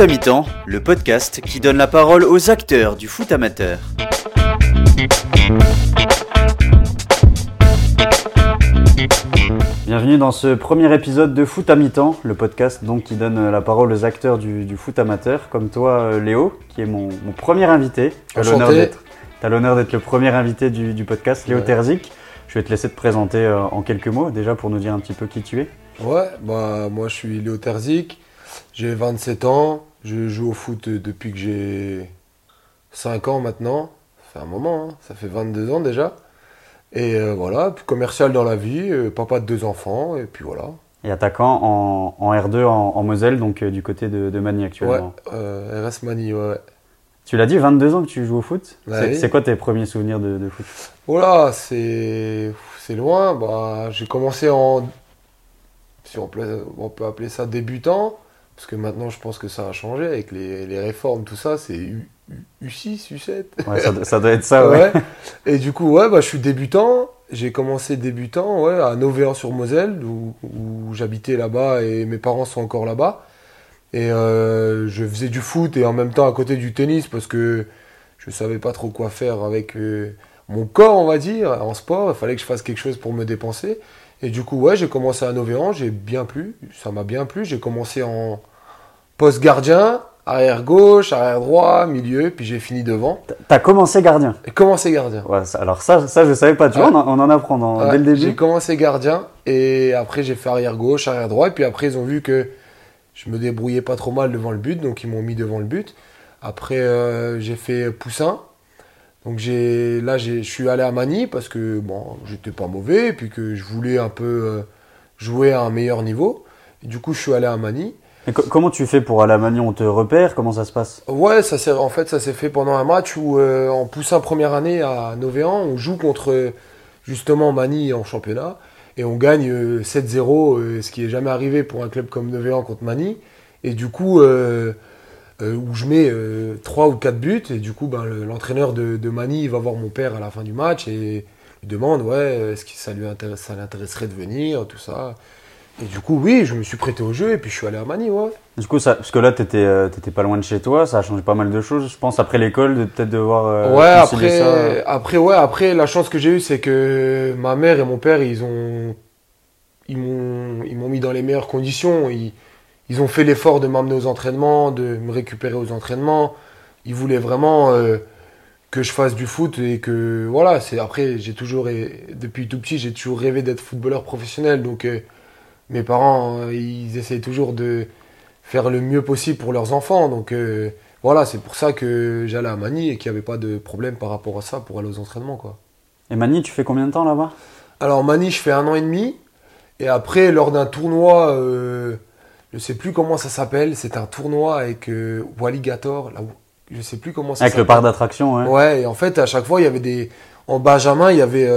Foot à mi-temps, le podcast qui donne la parole aux acteurs du foot amateur. Bienvenue dans ce premier épisode de Foot à mi-temps, le podcast donc qui donne la parole aux acteurs du, du foot amateur, comme toi euh, Léo, qui est mon, mon premier invité. Tu as l'honneur d'être- t'as l'honneur d'être le premier invité du, du podcast, Léo Ouais. Terzic. Je vais te laisser te présenter euh, en quelques mots, déjà pour nous dire un petit peu qui tu es. Ouais, bah moi je suis Léo Terzic, j'ai 27 ans, je joue au foot depuis que j'ai 5 ans maintenant, ça fait un moment, hein, ça fait 22 ans déjà. Et euh, voilà, commercial dans la vie, euh, papa de deux enfants, et puis voilà. Et attaquant en, en R2 en, en Moselle, donc euh, du côté de, Ouais, actuellement. euh, RS Mani, ouais. Tu l'as dit, 22 ans que tu joues au foot? Ouais, C'est oui. quoi tes premiers souvenirs de, de foot? Voilà, c'est c'est loin. Bah, j'ai commencé en, si on peut, on peut appeler ça débutant, parce que maintenant je pense que ça a changé avec les, les réformes, tout ça, c'est U, U- U6, U7. Ouais, ça, ça doit être ça, ouais. Ouais. Et du coup, ouais, bah, je suis débutant. J'ai commencé débutant ouais, à Novéan-sur-Moselle, où, où j'habitais là-bas et mes parents sont encore là-bas. Et euh, je faisais du foot et en même temps à côté du tennis parce que je savais pas trop quoi faire avec euh, mon corps, on va dire, en sport. Il fallait que je fasse quelque chose pour me dépenser. Et du coup, ouais, j'ai commencé à Novéan, j'ai bien plu, ça m'a bien plu. J'ai commencé en poste gardien, arrière gauche, arrière droit, milieu, puis j'ai fini devant. T'as commencé gardien Et commencé gardien. Ouais, ça- alors ça, ça je savais pas, tu vois, on en, on en apprend dans- Ouais, dès le J'ai début. commencé gardien et après j'ai fait arrière gauche, arrière droit. Et puis après ils ont vu que je me débrouillais pas trop mal devant le but, donc ils m'ont mis devant le but. Après euh, j'ai fait poussin. Donc j'ai là j'ai- je suis allé à Manille parce que bon j'étais pas mauvais et puis que je voulais un peu euh, jouer à un meilleur niveau. Et du coup je suis allé à Manille. Comment tu fais pour aller à Magny On te repère? Comment ça se passe? Ouais, ça en fait ça s'est fait pendant un match où euh, en poussin première année à Novéan, on joue contre euh, justement Manille en championnat et on gagne euh, 7-0, euh, ce qui est jamais arrivé pour un club comme Novéan contre Manille. Et du coup, euh, euh, où je mets 3 ou 4 buts et du coup, ben, le- l'entraîneur de, de va voir mon père à la fin du match et lui demande ouais, est-ce que ça lui intéresse, ça l'intéresserait de venir, tout ça. Et du coup, oui, je me suis prêté au jeu et puis je suis allé à Manille, ouais. Du coup, ça, parce que là, t'étais euh, t'étais pas loin de chez toi, ça a changé pas mal de choses. Je pense après l'école, de peut-être devoir euh, ouais, après, ça. après, ouais, après, la chance que j'ai eue, c'est que ma mère et mon père, ils ont, ils m'ont, ils m'ont mis dans les meilleures conditions. Ils, ils ont fait l'effort de m'emmener aux entraînements, de me récupérer aux entraînements. Ils voulaient vraiment euh, que je fasse du foot et que, voilà, c'est après, j'ai toujours, depuis tout petit, j'ai toujours rêvé d'être footballeur professionnel. Donc, euh, mes parents, euh, ils essaient toujours de faire le mieux possible pour leurs enfants. Donc, euh, voilà, c'est pour ça que j'allais à Manille et qu'il n'y avait pas de problème par rapport à ça pour aller aux entraînements. Quoi. Et Magny, tu fais combien de temps là-bas? Alors Manille, je fais un an et demi. Et après, lors d'un tournoi, euh, je sais plus comment ça s'appelle, c'est un tournoi avec euh, Walligator. Là, je sais plus comment ça Avec le s'appelle. parc d'attraction, ouais. Ouais, et en fait, à chaque fois, il y avait des. En Benjamin, il y avait.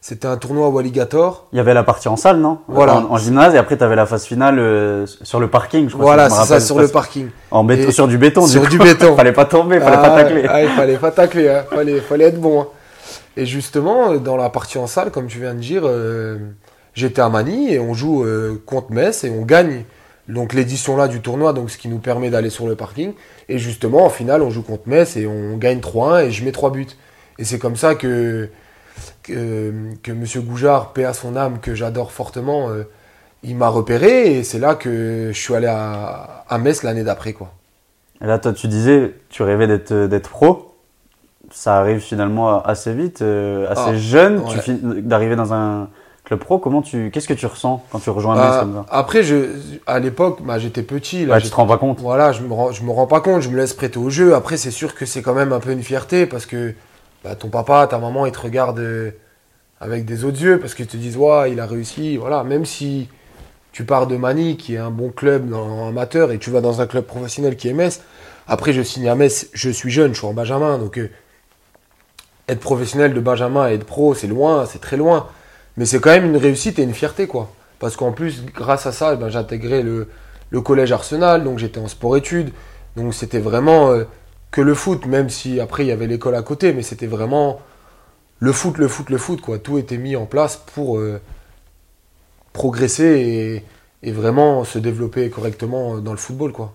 C'était un tournoi Walligator. Il y avait la partie en salle, non? Voilà. En, en gymnase, et après, t'avais la phase finale euh, sur le parking, je crois. Voilà, c'est ça, sur le parking. En béton, sur du béton, sur du, coup. béton. fallait pas tomber, fallait pas Ah, tacler. ah, il fallait pas tacler, hein. fallait, fallait être bon. hein. Et justement, dans la partie en salle, comme tu viens de dire, euh, j'étais à Manille et on joue euh, contre Metz et on gagne donc l'édition là du tournoi, donc ce qui nous permet d'aller sur le parking. Et justement, en finale, on joue contre Metz et on gagne 3-1 et je mets 3 buts. Et c'est comme ça que, que, que Monsieur Goujard, paix à son âme, que j'adore fortement, euh, il m'a repéré et c'est là que je suis allé à, à Metz l'année d'après. quoi. Et là, toi, tu disais, tu rêvais d'être d'être pro. Ça arrive finalement assez vite, euh, assez Ah, jeune, ouais. d'arriver dans un club pro. Comment tu, qu'est-ce que tu ressens quand tu rejoins Metz Euh, comme ça? après, je, à l'époque, bah, j'étais petit. Là, Ouais, tu te rends pas compte. Voilà, je me, rends, je me rends pas compte, je me laisse prêter au jeu. Après, c'est sûr que c'est quand même un peu une fierté parce que bah, ton papa, ta maman, ils te regardent euh, avec des autres yeux parce qu'ils te disent, ouais, il a réussi. Voilà, même si tu pars de Manille, qui est un bon club dans, amateur, et tu vas dans un club professionnel qui est Metz. Après, je signe à Metz, je suis jeune, je suis en Benjamin, donc euh, être professionnel de Benjamin et être pro, c'est loin, c'est très loin. Mais c'est quand même une réussite et une fierté, quoi. Parce qu'en plus, grâce à ça, eh ben, le, le collège Arsenal, donc j'étais en sport-études. Donc c'était vraiment euh, que le foot, même si après il y avait l'école à côté, mais c'était vraiment le foot, le foot, le foot, quoi. Tout était mis en place pour euh, progresser et, et vraiment se développer correctement dans le football, quoi.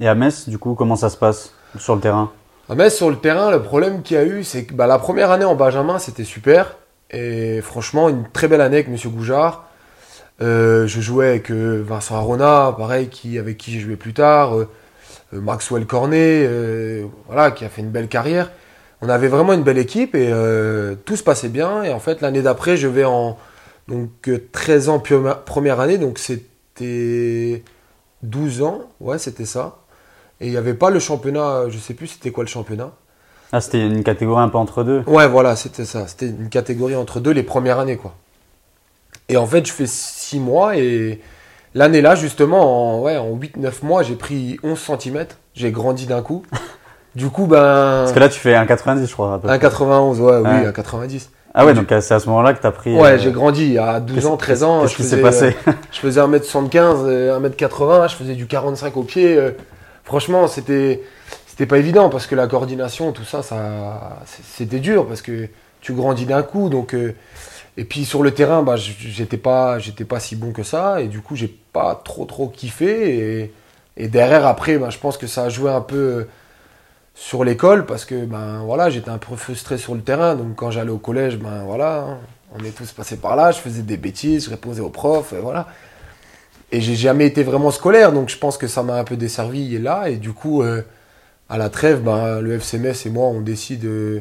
Et à Metz, du coup, comment ça se passe sur le terrain? À Metz, sur le terrain, le problème qu'il y a eu, c'est que bah, la première année en Benjamin, c'était super. Et franchement, une très belle année avec Monsieur Goujard. Euh, je jouais avec euh, Vincent Arona, pareil, qui, avec qui j'ai joué plus tard. Euh, Maxwell Cornet, euh, voilà, qui a fait une belle carrière. On avait vraiment une belle équipe et euh, tout se passait bien. Et en fait, l'année d'après, je vais en donc, euh, 13 ans première année, donc c'était 12 ans, ouais, c'était ça. Et il n'y avait pas le championnat, je sais plus c'était quoi le championnat. Ah, c'était une catégorie un peu entre deux. Ouais, voilà, c'était ça. C'était une catégorie entre deux les premières années, quoi. Et en fait, je fais 6 mois et l'année-là, justement, en, ouais, en 8-9 mois, j'ai pris 11 cm. J'ai grandi d'un coup. Du coup, ben. Parce que là, tu fais un 90, je crois. à peu près. 1,91, ouais, oui, Ouais. 1,90. Ah ouais, donc euh, c'est à ce moment-là que tu as pris. Ouais, euh, j'ai grandi à 12 qu'est-ce- ans, 13 ans. Qu'est-ce je qui s'est faisais, passé? euh, Je faisais 1m75, euh, 1m80, je faisais du 45 au pied. euh, Franchement, c'était c'était pas évident parce que la coordination, tout ça, ça c'était dur parce que tu grandis d'un coup. Donc, euh, et puis sur le terrain, bah, j'étais pas, j'étais pas si bon que ça. Et du coup, j'ai pas trop trop kiffé. Et, et derrière, après, bah, je pense que ça a joué un peu sur l'école parce que ben voilà, j'étais un peu frustré sur le terrain. Donc quand j'allais au collège, ben voilà, on est tous passés par là. Je faisais des bêtises, je répondais aux profs, et voilà. Et j'ai jamais été vraiment scolaire, donc je pense que ça m'a un peu desservi là. Et du coup, euh, à la trêve, ben, le FCMS et moi, on décide. euh,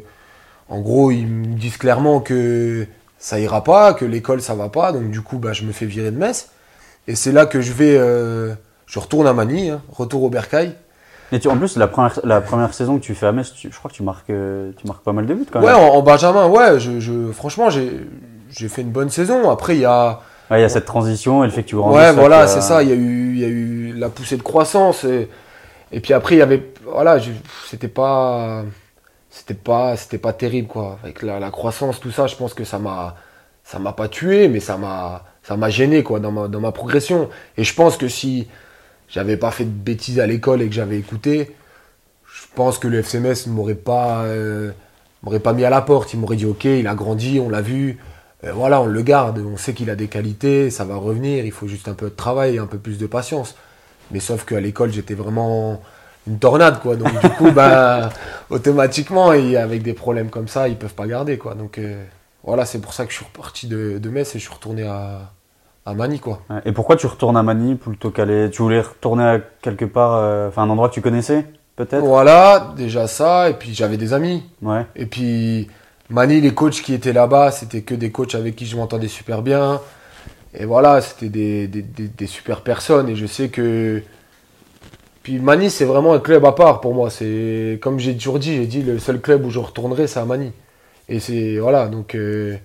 en gros, ils me disent clairement que ça ira pas, que l'école ça va pas. Donc du coup, ben, je me fais virer de Metz. Et c'est là que je vais, euh, je retourne à Manille, hein, retour au Bercail. Et tu, en plus, la première, la première saison que tu fais à Metz, tu- je crois que tu marques, euh, tu marques pas mal de buts quand Ouais, même. en, en Benjamin, ouais, je, je- franchement, j'ai fait une bonne saison. Après, il y a. Ouais, il y a cette transition et le fait que tu. Ouais, voilà, a- c'est ça. Il y, a eu, il y a eu la poussée de croissance. Et, et puis après, il y avait. Voilà, c'était pas. C'était pas, c'était pas terrible, quoi. Avec la, la croissance, tout ça, je pense que ça m'a. Ça m'a pas tué, mais ça m'a. Ça m'a gêné, quoi, dans ma, dans ma progression. Et je pense que si j'avais pas fait de bêtises à l'école et que j'avais écouté, je pense que le FCMS ne m'aurait pas, euh, m'aurait pas mis à la porte. Il m'aurait dit, ok, il a grandi, on l'a vu. Euh, voilà, on le garde, on sait qu'il a des qualités, ça va revenir, il faut juste un peu de travail un peu plus de patience. Mais sauf qu'à l'école, j'étais vraiment une tornade, quoi. Donc du coup, bah, automatiquement, et avec des problèmes comme ça, ils peuvent pas garder, quoi. Donc euh, voilà, c'est pour ça que je suis reparti de, de Metz et je suis retourné à, à Manille, quoi. Et pourquoi tu retournes à Manille plutôt qu'aller. Tu voulais retourner à quelque part, euh, enfin un endroit que tu connaissais, peut-être? Voilà, déjà ça, et puis j'avais des amis. Ouais. Et puis, Mani, les coachs qui étaient là-bas, c'était que des coachs avec qui je m'entendais super bien. Et voilà, c'était des, des, des- des super personnes. Et je sais que. Puis Mani, c'est vraiment un club à part pour moi. C'est comme j'ai toujours dit, j'ai dit le seul club où je retournerai, c'est à Mani. Et c'est voilà, donc euh,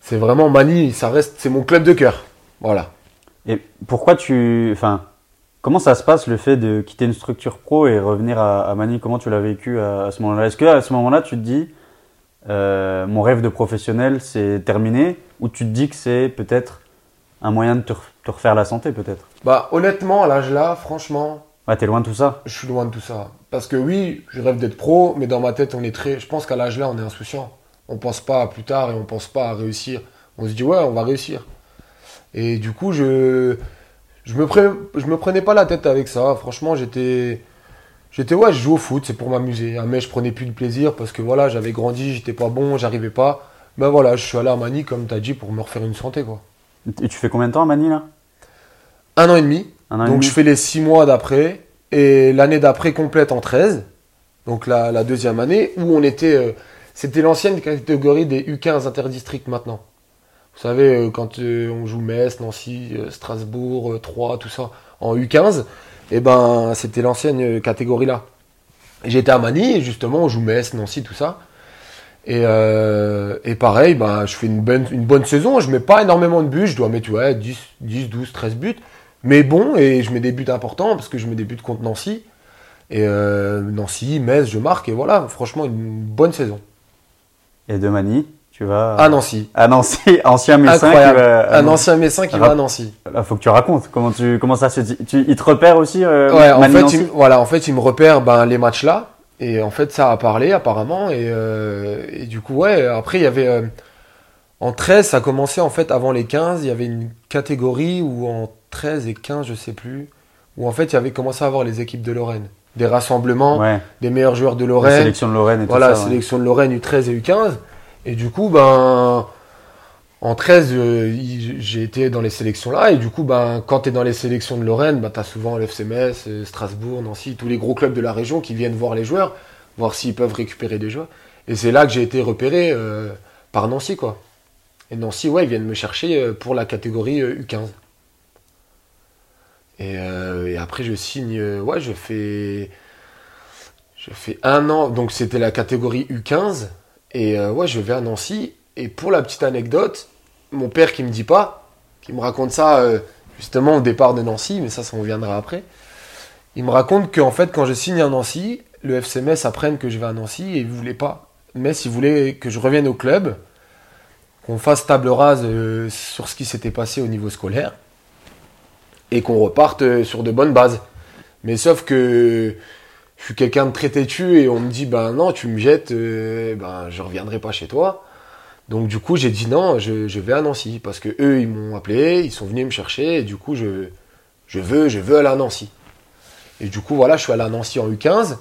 c'est vraiment Mani, ça reste, c'est mon club de cœur. Voilà. Et pourquoi tu. Enfin, comment ça se passe le fait de quitter une structure pro et revenir à, à Manille Comment tu l'as vécu à, à ce moment-là? Est-ce que à ce moment-là, tu te dis, euh, mon rêve de professionnel, c'est terminé? Ou tu te dis que c'est peut-être un moyen de te, te refaire la santé, peut-être? Bah honnêtement, à l'âge là, franchement, Ouais, t'es loin de tout ça Je suis loin de tout ça. Parce que oui, je rêve d'être pro, mais dans ma tête, on est très. Je pense qu'à l'âge là, on est insouciant. On pense pas à plus tard et on pense pas à réussir. On se dit ouais, on va réussir. Et du coup, je je me pre- je me prenais pas la tête avec ça. Franchement, j'étais j'étais ouais, je joue au foot, c'est pour m'amuser. Mais je prenais plus de plaisir parce que voilà, j'avais grandi, j'étais pas bon, j'arrivais pas. Ben voilà, je suis allé à Manille comme t'as dit pour me refaire une santé quoi. Et tu fais combien de temps à Manille, là? Un an et demi. Un an et Donc je fais les 6 mois d'après et l'année d'après complète en 13. Donc la, la deuxième année où on était. euh, C'était l'ancienne catégorie des U15 interdistricts maintenant. Vous savez, euh, quand euh, on joue Metz, Nancy, Strasbourg, Troyes, tout ça, en U15, et ben c'était l'ancienne catégorie là. J'étais à Manille, justement, on joue Metz, Nancy, tout ça. Et, euh, et pareil, ben, je fais une bonne, une bonne saison. Je mets pas énormément de buts. Je dois mettre ouais, 10, 10, 12, 13 buts. Mais bon, et je mets des buts importants parce que je mets des buts contre Nancy. Et euh, Nancy, Metz, je marque. Et voilà, franchement, une bonne saison. Et de Manille, tu vas. À Nancy. À Nancy, ancien Messin. Incroyable. Qui va, à Un ancien Messin qui va à Nancy. Là, faut que tu racontes comment tu comment ça se dit? Tu, il te repère aussi. Euh, Ouais, en fait, il, voilà, en fait, il me repère ben, les matchs là. Et en fait, ça a parlé apparemment. Et, euh, et du coup, ouais, après, il y avait. euh, en 13, ça commençait en fait avant les 15. Il y avait une catégorie où en 13 et 15, je sais plus, où en fait, il y avait commencé à avoir les équipes de Lorraine. Des rassemblements, Ouais. des meilleurs joueurs de La Lorraine. sélection de Lorraine et Voilà, tout ça. ouais. sélection de Lorraine U13 et U15. Et du coup, ben, en 13, euh, j'ai été dans les sélections là. Et du coup, ben, quand tu es dans les sélections de Lorraine, ben, tu as souvent l'FCMS, euh, Strasbourg, Nancy, tous les gros clubs de la région qui viennent voir les joueurs, voir s'ils peuvent récupérer des joueurs. Et c'est là que j'ai été repéré euh, par Nancy, quoi. Et Nancy, ouais, ils viennent me chercher pour la catégorie euh, U15. Et, euh, et après, je signe, euh, ouais, je fais. Je fais un an, donc c'était la catégorie U15. Et euh, ouais, je vais à Nancy. Et pour la petite anecdote, mon père qui me dit pas, qui me raconte ça justement au départ de Nancy, mais ça, ça en viendra après. Il me raconte qu'en fait, quand je signe à Nancy, le FC Metz apprenne que je vais à Nancy et il voulait pas. Metz, il voulait que je revienne au club, qu'on fasse table rase sur ce qui s'était passé au niveau scolaire et qu'on reparte euh, sur de bonnes bases. Mais sauf que je suis quelqu'un de très têtu et on me dit ben non tu me jettes euh, ben je reviendrai pas chez toi. Donc du coup j'ai dit non je, vais à Nancy. Parce que eux ils m'ont appelé ils sont venus me chercher et du coup je je veux je veux aller à Nancy. Et du coup voilà je suis allé à Nancy en U15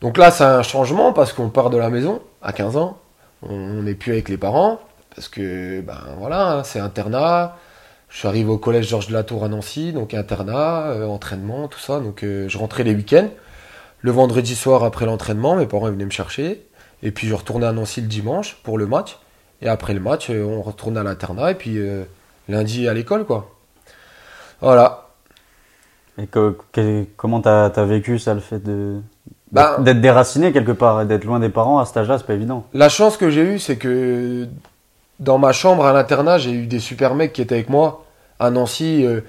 donc là c'est un changement parce qu'on part de la maison à 15 ans. On n'est plus avec les parents parce que ben voilà c'est internat je suis arrivé au collège Georges de la Tour à Nancy donc internat euh, entraînement tout ça donc euh, je rentrais les week-ends le vendredi soir, après l'entraînement, mes parents ils venaient me chercher. Et puis je retournais à Nancy le dimanche pour le match. Et après le match, euh, on retournait à l'internat. Et puis lundi à l'école, quoi. Voilà. Et que- que- comment t'as as vécu ça, le fait de Bah- d'être déraciné quelque part, d'être loin des parents à cet âge-là, c'est pas évident. La chance que j'ai eue, c'est que dans ma chambre à l'internat, j'ai eu des super mecs qui étaient avec moi à Nancy. euh,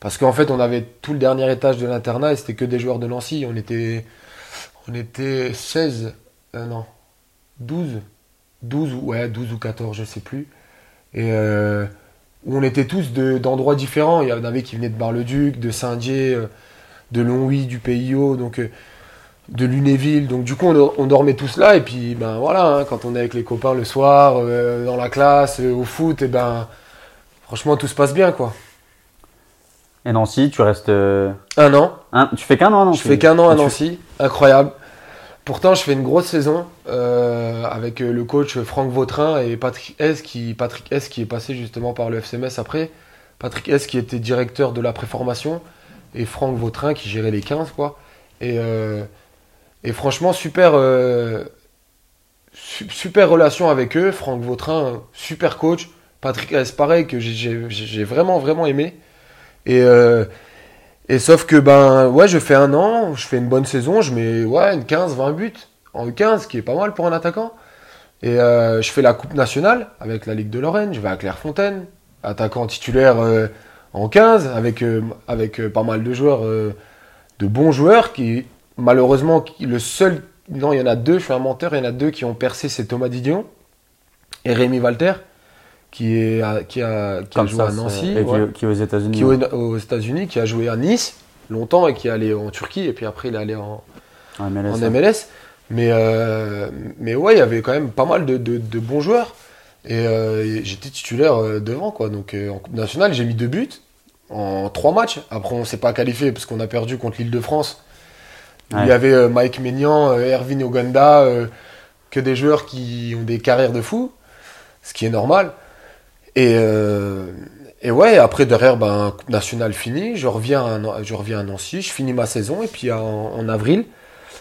parce qu'en fait, on avait tout le dernier étage de l'internat et c'était que des joueurs de Nancy. On était, on était 16, euh, non, 12, 12, ou- ouais, 12 ou 14, je sais plus. Et euh, on était tous de- d'endroits différents. Il y en avait qui venaient de Bar-le-Duc, de Saint-Dié, euh, de Longwy, du Haut. Donc. De Lunéville. Donc du coup, on, on dormait tous là. Et puis, ben voilà, hein, quand on est avec les copains le soir, euh, dans la classe, euh, au foot, et ben franchement, tout se passe bien, quoi. Et Nancy, tu restes. euh, Un an. un- tu fais qu'un an, non Je fais qu'un an à tu- Nancy. Incroyable. Pourtant, je fais une grosse saison avec le coach Franck Vautrin et Patrick S. Qui, Patrick S. qui est passé justement par le FCMS après. Patrick S. qui était directeur de la préformation et Franck Vautrin qui gérait les 15, quoi. Et, et franchement, super, euh, su- super relation avec eux. Franck Vautrin, super coach. Patrick S. pareil, que j'ai- vraiment, vraiment aimé. Et, euh, et sauf que, ben, ouais, je fais un an, je fais une bonne saison, je mets, ouais, une 15, 20 buts en U15, ce qui est pas mal pour un attaquant. Et euh, je fais la Coupe nationale avec la Ligue de Lorraine, je vais à Clairefontaine, attaquant titulaire euh, en 15, avec, euh, avec euh, pas mal de joueurs, euh, de bons joueurs, qui, malheureusement, le seul, non, il y en a deux, je suis un menteur, il y en a deux qui ont percé, c'est Thomas Didion et Rémi Walter, qui, est, à- qui a, qui a Comme joué ça, à Nancy. et qui, ouais qui est aux États-Unis. qui est aux, aux États-Unis, qui a joué à Nice longtemps et qui est allé en Turquie et puis après il est allé en, en MLS. en ouais. MLS. Mais, euh, mais ouais, il y avait quand même pas mal de, de- de bons joueurs et, euh, j'étais titulaire euh, devant quoi. Donc euh, en Coupe nationale, j'ai mis deux buts en trois matchs. Après, on s'est pas qualifié parce qu'on a perdu contre l'Île-de-France. Il y avait euh, Mike Maignan, euh, Erwin Oganda, euh, que des joueurs qui ont des carrières de fou, ce qui est normal. Et, et ouais, après derrière, ben, Coupe nationale finie, je reviens, à, je reviens à Nancy, je finis ma saison, et puis en, en avril,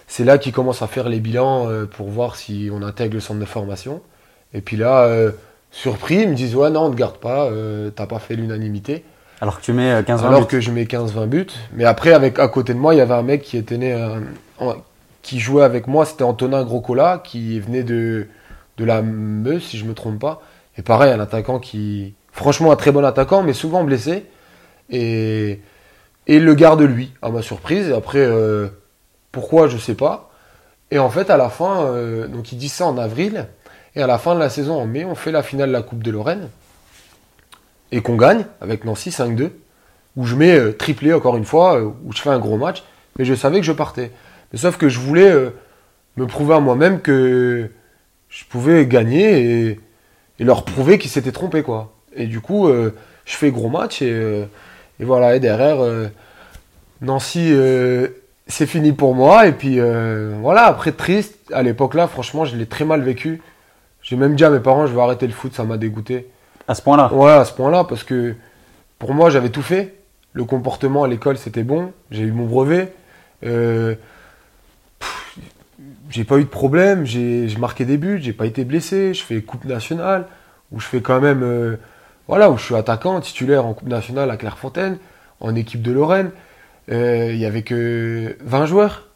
c'est là qu'ils commencent à faire les bilans pour voir si on intègre le centre de formation. Et puis là, euh, surpris, ils me disent, ouais, non, on ne te garde pas, euh, t'as pas fait l'unanimité. Alors que tu mets euh, 15 Alors buts. que je mets 15-20 buts. Mais après, avec, à côté de moi, il y avait un mec qui était né, euh, en- qui jouait avec moi, c'était Antonin Grocola, qui venait de, de la Meuse, si je me trompe pas. Et pareil, un attaquant qui, franchement, un très bon attaquant, mais souvent blessé. Et, et il le garde lui, à ma surprise. Et après, euh, pourquoi, je sais pas. Et en fait, à la fin, euh, donc il dit ça en avril. Et à la fin de la saison, en mai, on fait la finale de la Coupe de Lorraine. Et qu'on gagne avec Nancy 5-2 où je mets euh, triplé encore une fois, euh, où je fais un gros match, mais je savais que je partais. Mais sauf que je voulais euh, me prouver à moi-même que je pouvais gagner et, leur prouver qu'ils s'étaient trompés, quoi. Et du coup, je fais gros match et, derrière, Nancy, c'est fini pour moi. Et puis voilà, après triste, à l'époque là, franchement, je l'ai très mal vécu. J'ai même dit à mes parents, je vais arrêter le foot, ça m'a dégoûté. À ce point-là Ouais, à ce point-là, parce que pour moi, j'avais tout fait. Le comportement à l'école, c'était bon. J'ai eu mon brevet. Euh, j'ai pas eu de problème. J'ai marqué des buts. J'ai pas été blessé. Je fais Coupe nationale, où je fais quand même. euh, voilà, où je suis attaquant, titulaire en Coupe nationale à Clairefontaine, en équipe de Lorraine. Euh, Il y avait que 20 joueurs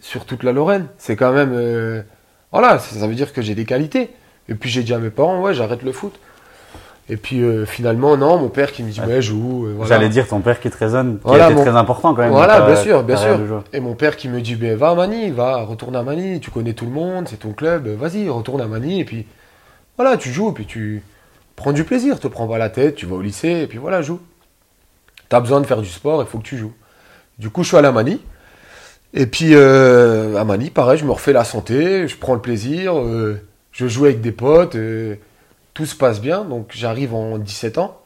sur toute la Lorraine. C'est quand même. euh, voilà, ça, ça veut dire que j'ai des qualités. Et puis j'ai dit à mes parents, ouais, j'arrête le foot. Et puis euh, finalement, non, mon père qui me dit, ouais, joue. euh, voilà. J'allais dire ton père qui te raisonne, qui Voilà, a été mon- très important quand même. Voilà, ta bien sûr, bien sûr. Et mon père qui me dit, ben, va à Manille, va, retourne à Manille, tu connais tout le monde, c'est ton club, euh, vas-y, retourne à Manille, et puis voilà, tu joues, et puis tu prends du plaisir, te prends pas la tête, tu vas au lycée, et puis voilà, joue. T'as besoin de faire du sport, il faut que tu joues. Du coup, je suis allé à Manille, et puis euh, à Manille, pareil, je me refais la santé, je prends le plaisir, euh, je joue avec des potes, tout se passe bien, donc j'arrive en 17 ans,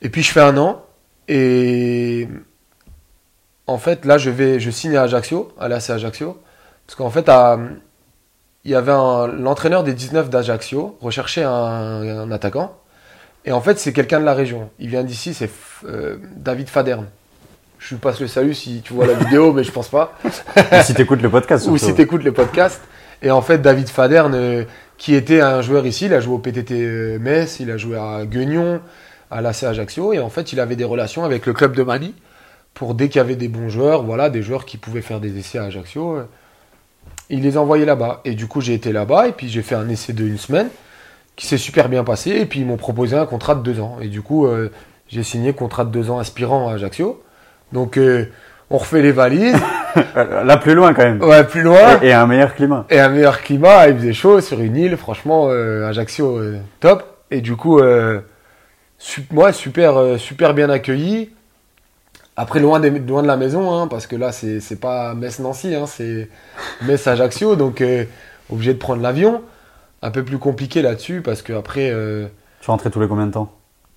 et puis je fais un an, et en fait, là, je vais, je signe à Ajaccio, à l'AC Ajaccio, parce qu'en fait, à- il y avait un- l'entraîneur des 19 d'Ajaccio recherchait un, un attaquant, et en fait, c'est quelqu'un de la région. Il vient d'ici, c'est euh, David Faderne. Je lui passe le salut si tu vois la vidéo, mais je pense pas. Et si t'écoutes le podcast, Ou si tu écoutes le podcast. Et en fait, David Faderne, euh, qui était un joueur ici, il a joué au PTT Metz, il a joué à Guignon, à l'AC Ajaccio, et en fait, il avait des relations avec le club de Mali pour dès qu'il y avait des bons joueurs, voilà, des joueurs qui pouvaient faire des essais à Ajaccio, il les envoyait là-bas. Et du coup, j'ai été là-bas, et puis j'ai fait un essai de une semaine qui s'est super bien passé, et puis ils m'ont proposé un contrat de deux ans. Et du coup, euh, j'ai signé contrat de deux ans aspirant à Ajaccio. Donc, euh, on refait les valises, Là, plus loin quand même. ouais, plus loin. Et, et un meilleur climat. Et un meilleur climat, il faisait chaud sur une île, franchement, euh, Ajaccio, euh, top. Et du coup, euh, su- moi, super, euh, super bien accueilli. Après, loin, des- loin de la maison, hein, parce que là, c'est pas Metz-Nancy, hein, c'est Metz-Ajaccio, donc obligé de prendre l'avion. Un peu plus compliqué là-dessus, parce que après, Tu rentrais tous les combien de temps?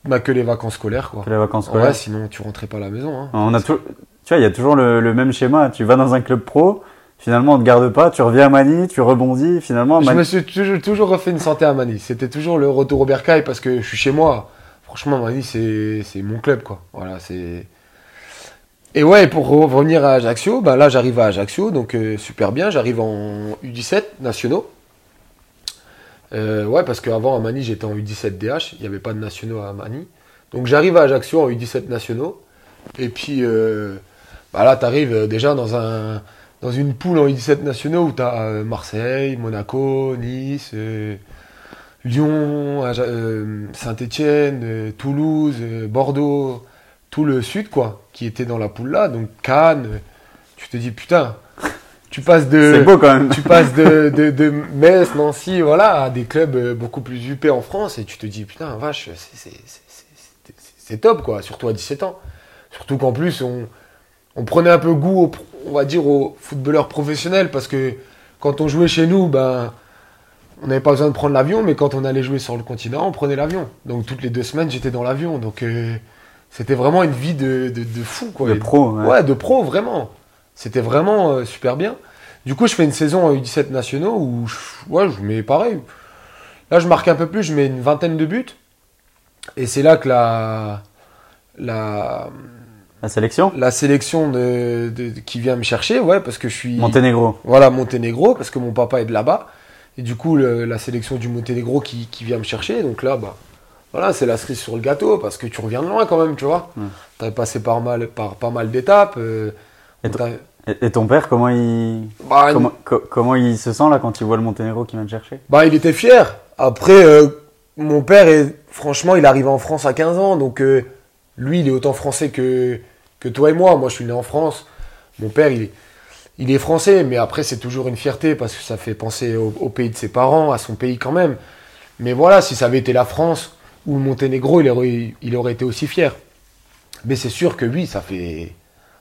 bah, que les vacances scolaires, quoi. Que les vacances scolaires Ouais, sinon, tu rentrais pas à la maison. Hein. On a tout... Tu vois, il y a toujours le, le même schéma. Tu vas dans un club pro, finalement on te garde pas, tu reviens à Manille, tu rebondis, finalement. Je Mani- me suis toujours, toujours refait une santé à Manille. C'était toujours le retour au bercail parce que je suis chez moi. Franchement, Manille, c'est mon club, quoi. Voilà, c'est. Et ouais, pour re- revenir à Ajaccio, bah là, j'arrive à Ajaccio, donc euh, super bien. J'arrive en U17 nationaux. Euh, ouais, parce qu'avant, à Manille, j'étais en U17 DH. Il n'y avait pas de nationaux à Manille. Donc j'arrive à Ajaccio en U17 nationaux. Et puis, euh, bah là, tu arrives déjà dans un dans une poule en U17 nationaux où tu as Marseille, Monaco, Nice, euh, Lyon, Saint-Etienne, Toulouse, euh, Bordeaux, tout le sud, quoi, qui était dans la poule là. Donc Cannes, euh, tu te dis, putain, tu passes de. C'est beau quand même. Tu passes de, de, de Metz, Nancy, voilà, à des clubs euh, beaucoup plus huppés en France et tu te dis, putain, vache, c'est top, quoi, surtout à 17 ans. Surtout qu'en plus, on, on prenait un peu goût, au, on va dire, aux footballeurs professionnels parce que quand on jouait chez nous, ben, on n'avait pas besoin de prendre l'avion, mais quand on allait jouer sur le continent, on prenait l'avion. Donc toutes les deux semaines, j'étais dans l'avion. Donc euh, c'était vraiment une vie de, de, de fou, quoi. De pro, ouais. Ouais, de pro, vraiment. C'était vraiment euh, super bien. Du coup, je fais une saison en U17 nationaux où je, ouais, je mets pareil. Là, je marque un peu plus, je mets une vingtaine de buts. Et c'est là que la, la, La sélection? La sélection de, de- de- qui vient me chercher, ouais, parce que je suis. Monténégro. Voilà, Monténégro, parce que mon papa est de là-bas. Et du coup, le- la sélection du Monténégro qui, qui vient me chercher. Donc là, bah, voilà, c'est la cerise sur le gâteau, parce que tu reviens de loin quand même, tu vois. Mm. T'as passé par, mal, par pas mal d'étapes. euh, Et ton père, comment il... bah, Comment, co- comment il se sent là quand il voit le Monténégro qui vient te chercher? Bah, il était fier. Après, euh, mon père, est, franchement, il arrive en France à 15 ans. Donc, euh, lui, il est autant français que, que toi et moi. Moi, je suis né en France. Mon père, il, il est français. Mais après, c'est toujours une fierté parce que ça fait penser au, pays de ses parents, à son pays quand même. Mais voilà, si ça avait été la France ou le Monténégro, il aurait, été aussi fier. Mais c'est sûr que oui, ça fait,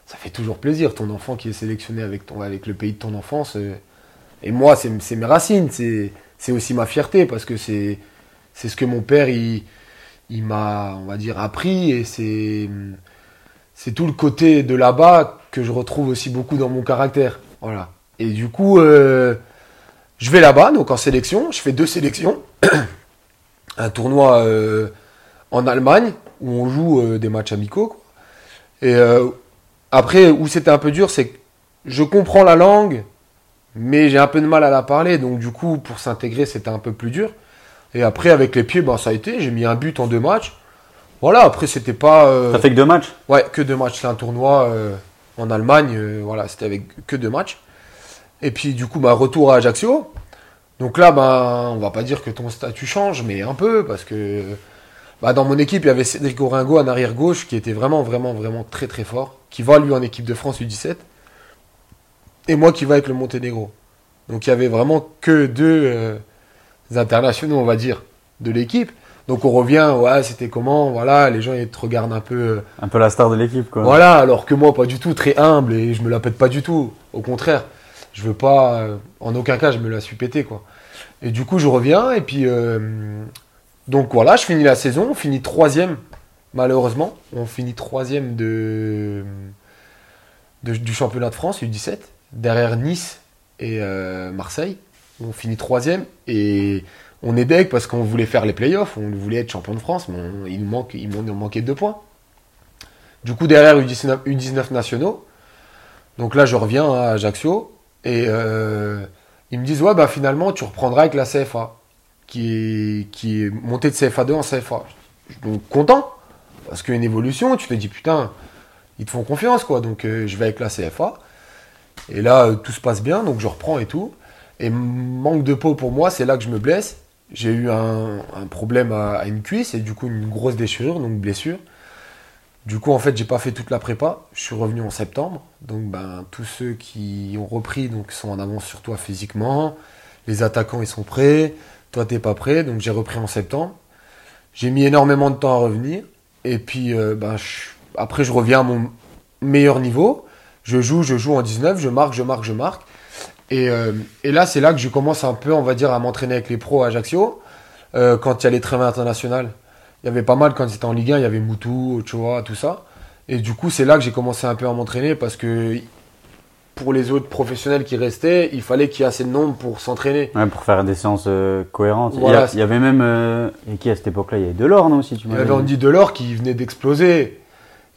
ça fait toujours plaisir. Ton enfant qui est sélectionné avec, ton, avec le pays de ton enfance. euh, et moi, c'est mes racines, c'est aussi ma fierté parce que c'est ce que mon père m'a, on va dire, appris et c'est c'est tout le côté de là-bas que je retrouve aussi beaucoup dans mon caractère. Voilà. Et du coup, euh, je vais là-bas, donc en sélection. Je fais deux sélections. un tournoi euh, en Allemagne où on joue euh, des matchs amicaux. Et après, où c'était un peu dur, c'est que je comprends la langue, mais j'ai un peu de mal à la parler. Donc du coup, pour s'intégrer, c'était un peu plus dur. Et après, avec les pieds, ben, ça a été. J'ai mis un but en deux matchs. Voilà, après, c'était pas. euh, T'as fait que deux matchs Ouais, que deux matchs. C'est un tournoi euh, en Allemagne. euh, voilà, c'était avec que deux matchs. Et puis, du coup, bah, retour à Ajaccio. Donc là, ben, on va pas dire que ton statut change, mais un peu, parce que bah, dans mon équipe, il y avait Cédric Oringo en arrière gauche, qui était vraiment, vraiment, vraiment très, très fort, qui va lui en équipe de France U17, et moi qui va avec le Monténégro. Donc il y avait vraiment que deux internationaux, on va dire, de l'équipe. Donc on revient, ouais, c'était comment, voilà, les gens ils te regardent un peu. euh, Un peu la star de l'équipe, quoi. voilà, alors que moi, pas du tout, très humble et je me la pète pas du tout. Au contraire, je veux pas, euh, en aucun cas, je me la suis pété, quoi. Et du coup, je reviens et puis, euh, donc voilà, je finis la saison, on finit troisième, malheureusement. On finit troisième de, de- du championnat de France, U17, derrière Nice et euh, Marseille. On finit troisième et on est deg parce qu'on voulait faire les playoffs, on voulait être champion de France, mais on- il nous manque, manquait deux points. Du coup, derrière U19, U19 nationaux. Donc là, je reviens à Ajaccio. Et euh, ils me disent, ouais, bah finalement, tu reprendras avec la CFA, qui est, montée de CFA2 en CFA. Donc content, parce qu'il y a une évolution. Tu te dis, putain, ils te font confiance, quoi. Donc euh, je vais avec la CFA. Et là, euh, tout se passe bien, donc je reprends et tout. Et manque de peau pour moi, c'est là que je me blesse. J'ai eu un, problème à, une cuisse et du coup une grosse déchirure, donc blessure. Du coup, en fait, j'ai pas fait toute la prépa. Je suis revenu en septembre. Donc, ben, tous ceux qui ont repris donc, sont en avance sur toi physiquement. Les attaquants, ils sont prêts. Toi, t'es pas prêt. Donc, j'ai repris en septembre. J'ai mis énormément de temps à revenir. Et puis, euh, ben, après, je reviens à mon meilleur niveau. Je joue, je joue en 19. Je marque, je marque, je marque. Et, euh, et là, c'est là que je commence un peu, on va dire, à m'entraîner avec les pros à Ajaccio. Euh, quand il y a les trêves internationales. Il y avait pas mal quand c'était en Ligue 1, il y avait Moutou, Ochoa, tout ça. Et du coup, c'est là que j'ai commencé un peu à m'entraîner parce que pour les autres professionnels qui restaient, il fallait qu'il y ait assez de nombre pour s'entraîner. Ouais, pour faire des séances euh, cohérentes. Voilà, il, y a- c'est- il y avait même. euh, et qui à cette époque-là Il y avait Delors, non tu Il y avait Andy Delors qui venait d'exploser.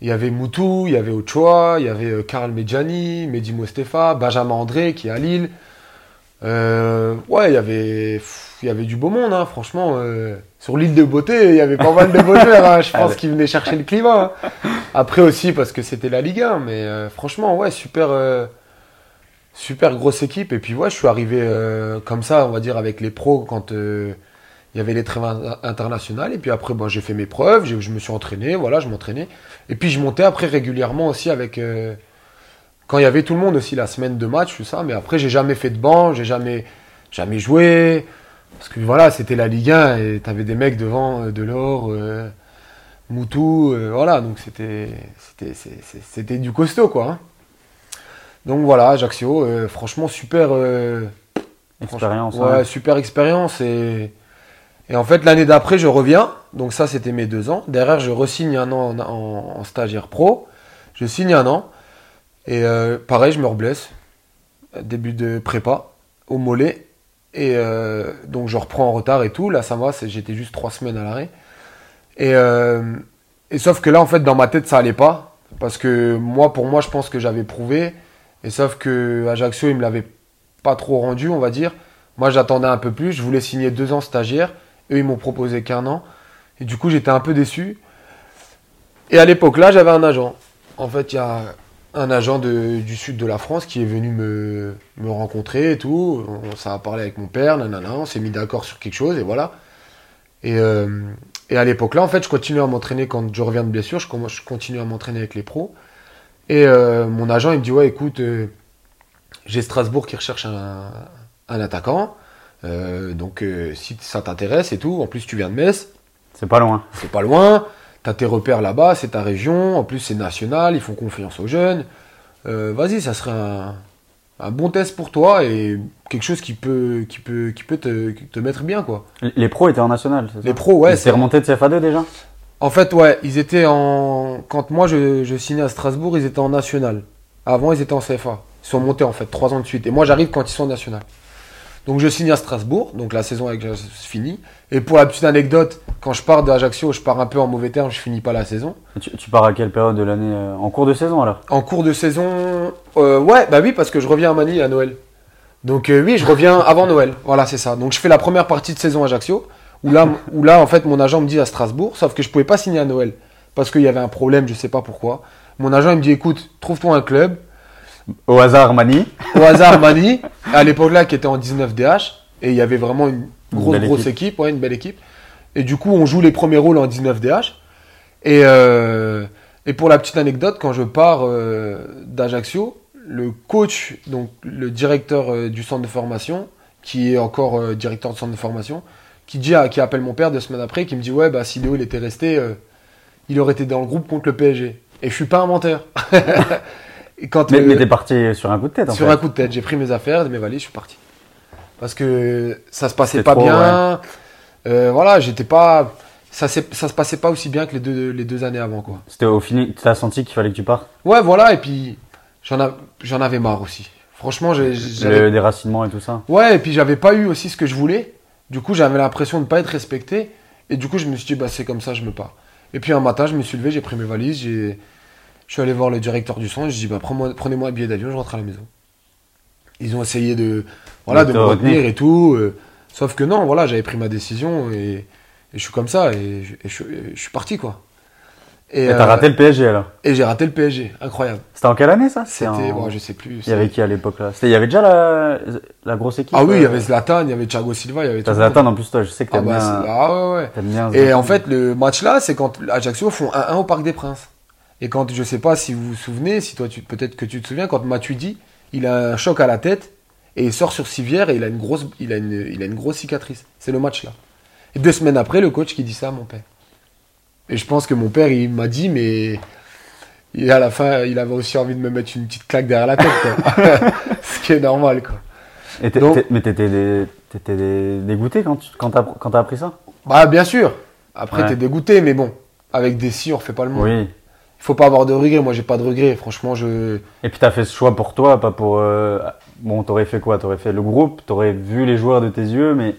Il y avait Moutou, il y avait Ochoa, il y avait euh, Karl Medjani, Mehdi Mostefa, Benjamin André qui est à Lille. Euh, ouais, il y avait, il y avait du beau monde, hein, franchement. euh, sur l'île de beauté, il y avait pas mal de beaux joueurs. hein, je Ah pense ouais. qu'ils venaient chercher le climat. hein. Après aussi parce que c'était la Ligue 1, mais euh, franchement, ouais, super, euh, super grosse équipe. Et puis ouais, je suis arrivé comme ça, on va dire, avec les pros quand il y avait les trêves in- internationales. Et puis après, bon, j'ai fait mes preuves, j'ai- je me suis entraîné, voilà, je m'entraînais. Et puis je montais après régulièrement aussi avec. euh, quand il y avait tout le monde aussi, la semaine de match, tout ça. Mais après, j'ai jamais fait de banc, j'ai jamais, jamais joué. Parce que voilà, c'était la Ligue 1 et t'avais des mecs devant, euh, Delors, euh, Moutou, euh, voilà. Donc c'était, c'était, du costaud, quoi. hein. Donc voilà, Ajaccio, franchement, super. Expérience. Ouais, hein. super expérience. Et, et en fait, l'année d'après, je reviens. Donc, ça, c'était mes deux ans. Derrière, je resigne un an en, stagiaire pro. Je signe un an. Et euh, pareil, je me reblesse. Début de prépa, au mollet. Et euh, donc, je reprends en retard et tout. Là, ça va, j'étais juste trois semaines à l'arrêt. Et, euh, et sauf que là, en fait, dans ma tête, ça allait pas. Parce que moi, pour moi, je pense que j'avais prouvé. Et sauf que Ajaccio, il me l'avait pas trop rendu, on va dire. Moi, j'attendais un peu plus. Je voulais signer deux ans stagiaire. Eux, ils m'ont proposé qu'un an. Et du coup, j'étais un peu déçu. Et à l'époque là, j'avais un agent. En fait, il y a un agent du sud de la France qui est venu me, me rencontrer et tout. On, ça a parlé avec mon père, nanana. On s'est mis d'accord sur quelque chose et voilà. Et, euh, et à l'époque là, en fait, je continue à m'entraîner quand je reviens de blessure. Je continue à m'entraîner avec les pros. Et euh, mon agent, il me dit Ouais, écoute, euh, j'ai Strasbourg qui recherche un, un attaquant. Euh, donc, euh, si ça t'intéresse et tout, en plus, tu viens de Metz, C'est pas loin. c'est pas loin. T'as tes repères là-bas, c'est ta région. En plus, c'est national, ils font confiance aux jeunes. Euh, Vas-y, ça serait un, un bon test pour toi et quelque chose qui peut, qui peut, qui peut te, te mettre bien, quoi. Les pros étaient en national, c'est ça? Les pros, ouais, c'est remonté de CFA2 déjà? En fait, ouais, ils étaient en. Quand moi je, je signais à Strasbourg, ils étaient en national. Avant, ils étaient en CFA. Ils sont montés en fait trois ans de suite. Et moi, j'arrive quand ils sont en national. Donc, je signe à Strasbourg. Donc, la saison avec se finit. Et pour la petite anecdote, quand je pars d'Ajaccio, je pars un peu en mauvais terme. Je finis pas la saison. Tu, tu pars à quelle période de l'année euh, En cours de saison alors? En cours de saison, euh, ouais, bah oui, parce que je reviens à Manille à Noël. Donc euh, oui, je reviens avant Noël. Voilà, c'est ça. Donc je fais la première partie de saison à Ajaccio, où là, où là, en fait, mon agent me dit à Strasbourg, sauf que je pouvais pas signer à Noël parce qu'il y avait un problème, je sais pas pourquoi. Mon agent il me dit, écoute, trouve-toi un club. Au hasard, Mani. Au hasard, Manille, à l'époque là, qui était en 19 DH, et il y avait vraiment une grosse, équipe. équipe, ouais, une belle équipe. Et du coup, on joue les premiers rôles en 19 DH. Et, euh, et pour la petite anecdote, quand je pars euh, d'Ajaccio, le coach, donc le directeur euh, du centre de formation, qui est encore euh, directeur de centre de formation, qui, dit à- qui appelle mon père deux semaines après, qui me dit Ouais, bah, si Léo il était resté, euh, il aurait été dans le groupe contre le PSG. Et je suis pas un menteur. et quand, Mais, euh, mais t'es parti sur un coup de tête en sur fait. un coup de tête, j'ai pris mes affaires, mes valises, je suis parti. Parce que ça se passait pas trop, bien. Euh, voilà, j'étais pas. Ça, se passait pas aussi bien que les deux, les deux années avant, quoi. C'était au fini, t'as senti qu'il fallait que tu partes? Ouais, voilà, et puis j'en avais marre aussi. Franchement, j'ai- j'avais. Le déracinement et tout ça? Ouais, et puis j'avais pas eu aussi ce que je voulais. Du coup, j'avais l'impression de pas être respecté. Et du coup, je me suis dit, bah, c'est comme ça, je me pars. Et puis un matin, je me suis levé, j'ai pris mes valises, j'ai... je suis allé voir le directeur du centre, je dis, bah, prenez-moi un billet d'avion, je rentre à la maison. Ils ont essayé de, voilà, De me retenir et tout. euh, sauf que non, voilà, j'avais pris ma décision et, et je suis comme ça et je, et je- et je suis parti, quoi. Et, t'as euh, raté le PSG alors? Et j'ai raté le PSG, incroyable. C'était en quelle année ça? C'était, en- je sais plus. Il y avait qui à l'époque là? Il y avait déjà la, la grosse équipe Ah oui, il y euh, avait Zlatan, il y avait Thiago Silva, il y avait T'as. Zlatan en plus, toi, je sais que Ah, t'aimes bah, bien. ah ouais, ouais. bien Et en fait, le match là, c'est quand Ajaccio font 1-1 au Parc des Princes. Et quand, je sais pas si vous vous souvenez, si toi, peut-être que tu te souviens, quand Matuidi, il a un choc à la tête et il sort sur civière et il a une grosse, il a une, il a une grosse cicatrice. C'est le match là. Et deux semaines après, le coach qui dit ça à mon père. Et je pense que mon père, il m'a dit, mais et à la fin, il avait aussi envie de me mettre une petite claque derrière la tête, quoi. Ce qui est normal, quoi. Et donc- mais t'étais dé- t'étais dé- dégoûté quand tu- quand t'as appris ça? Bah, bien sûr. Après, Ouais. t'es dégoûté, mais bon, avec des si, on refait pas le monde. Oui. Faut pas avoir de regrets. Moi, j'ai pas de regrets. Franchement, je. Et puis t'as fait ce choix pour toi, pas pour. euh, Bon, t'aurais fait quoi? T'aurais fait le groupe, t'aurais vu les joueurs de tes yeux, mais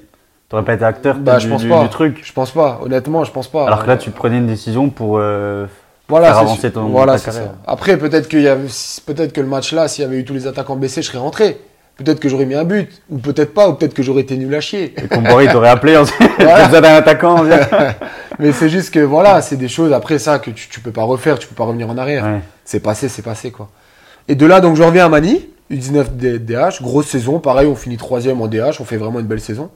t'aurais pas été acteur Bah, je du, pense du- pas. du truc. Je pense pas. Honnêtement, je pense pas. Alors que là, Euh, tu prenais une décision pour euh, voilà, faire avancer ton Voilà, ta carrière. ça. Après, peut-être qu'il y avait, peut-être que le match là, s'il y avait eu tous les attaquants blessés, je serais rentré. Peut-être que j'aurais mis un but, ou peut-être pas, ou peut-être que j'aurais été nul à chier. Et Comboiré t'aurait appelé, ensuite, t'as besoin d'un attaquant. Mais c'est juste que voilà, c'est des choses après ça que tu, tu peux pas refaire, tu peux pas revenir en arrière. Ouais. C'est passé, c'est passé quoi. Et de là, donc je reviens à Mani, U19 D- DH, grosse saison, pareil, on finit troisième en DH, on fait vraiment une belle saison.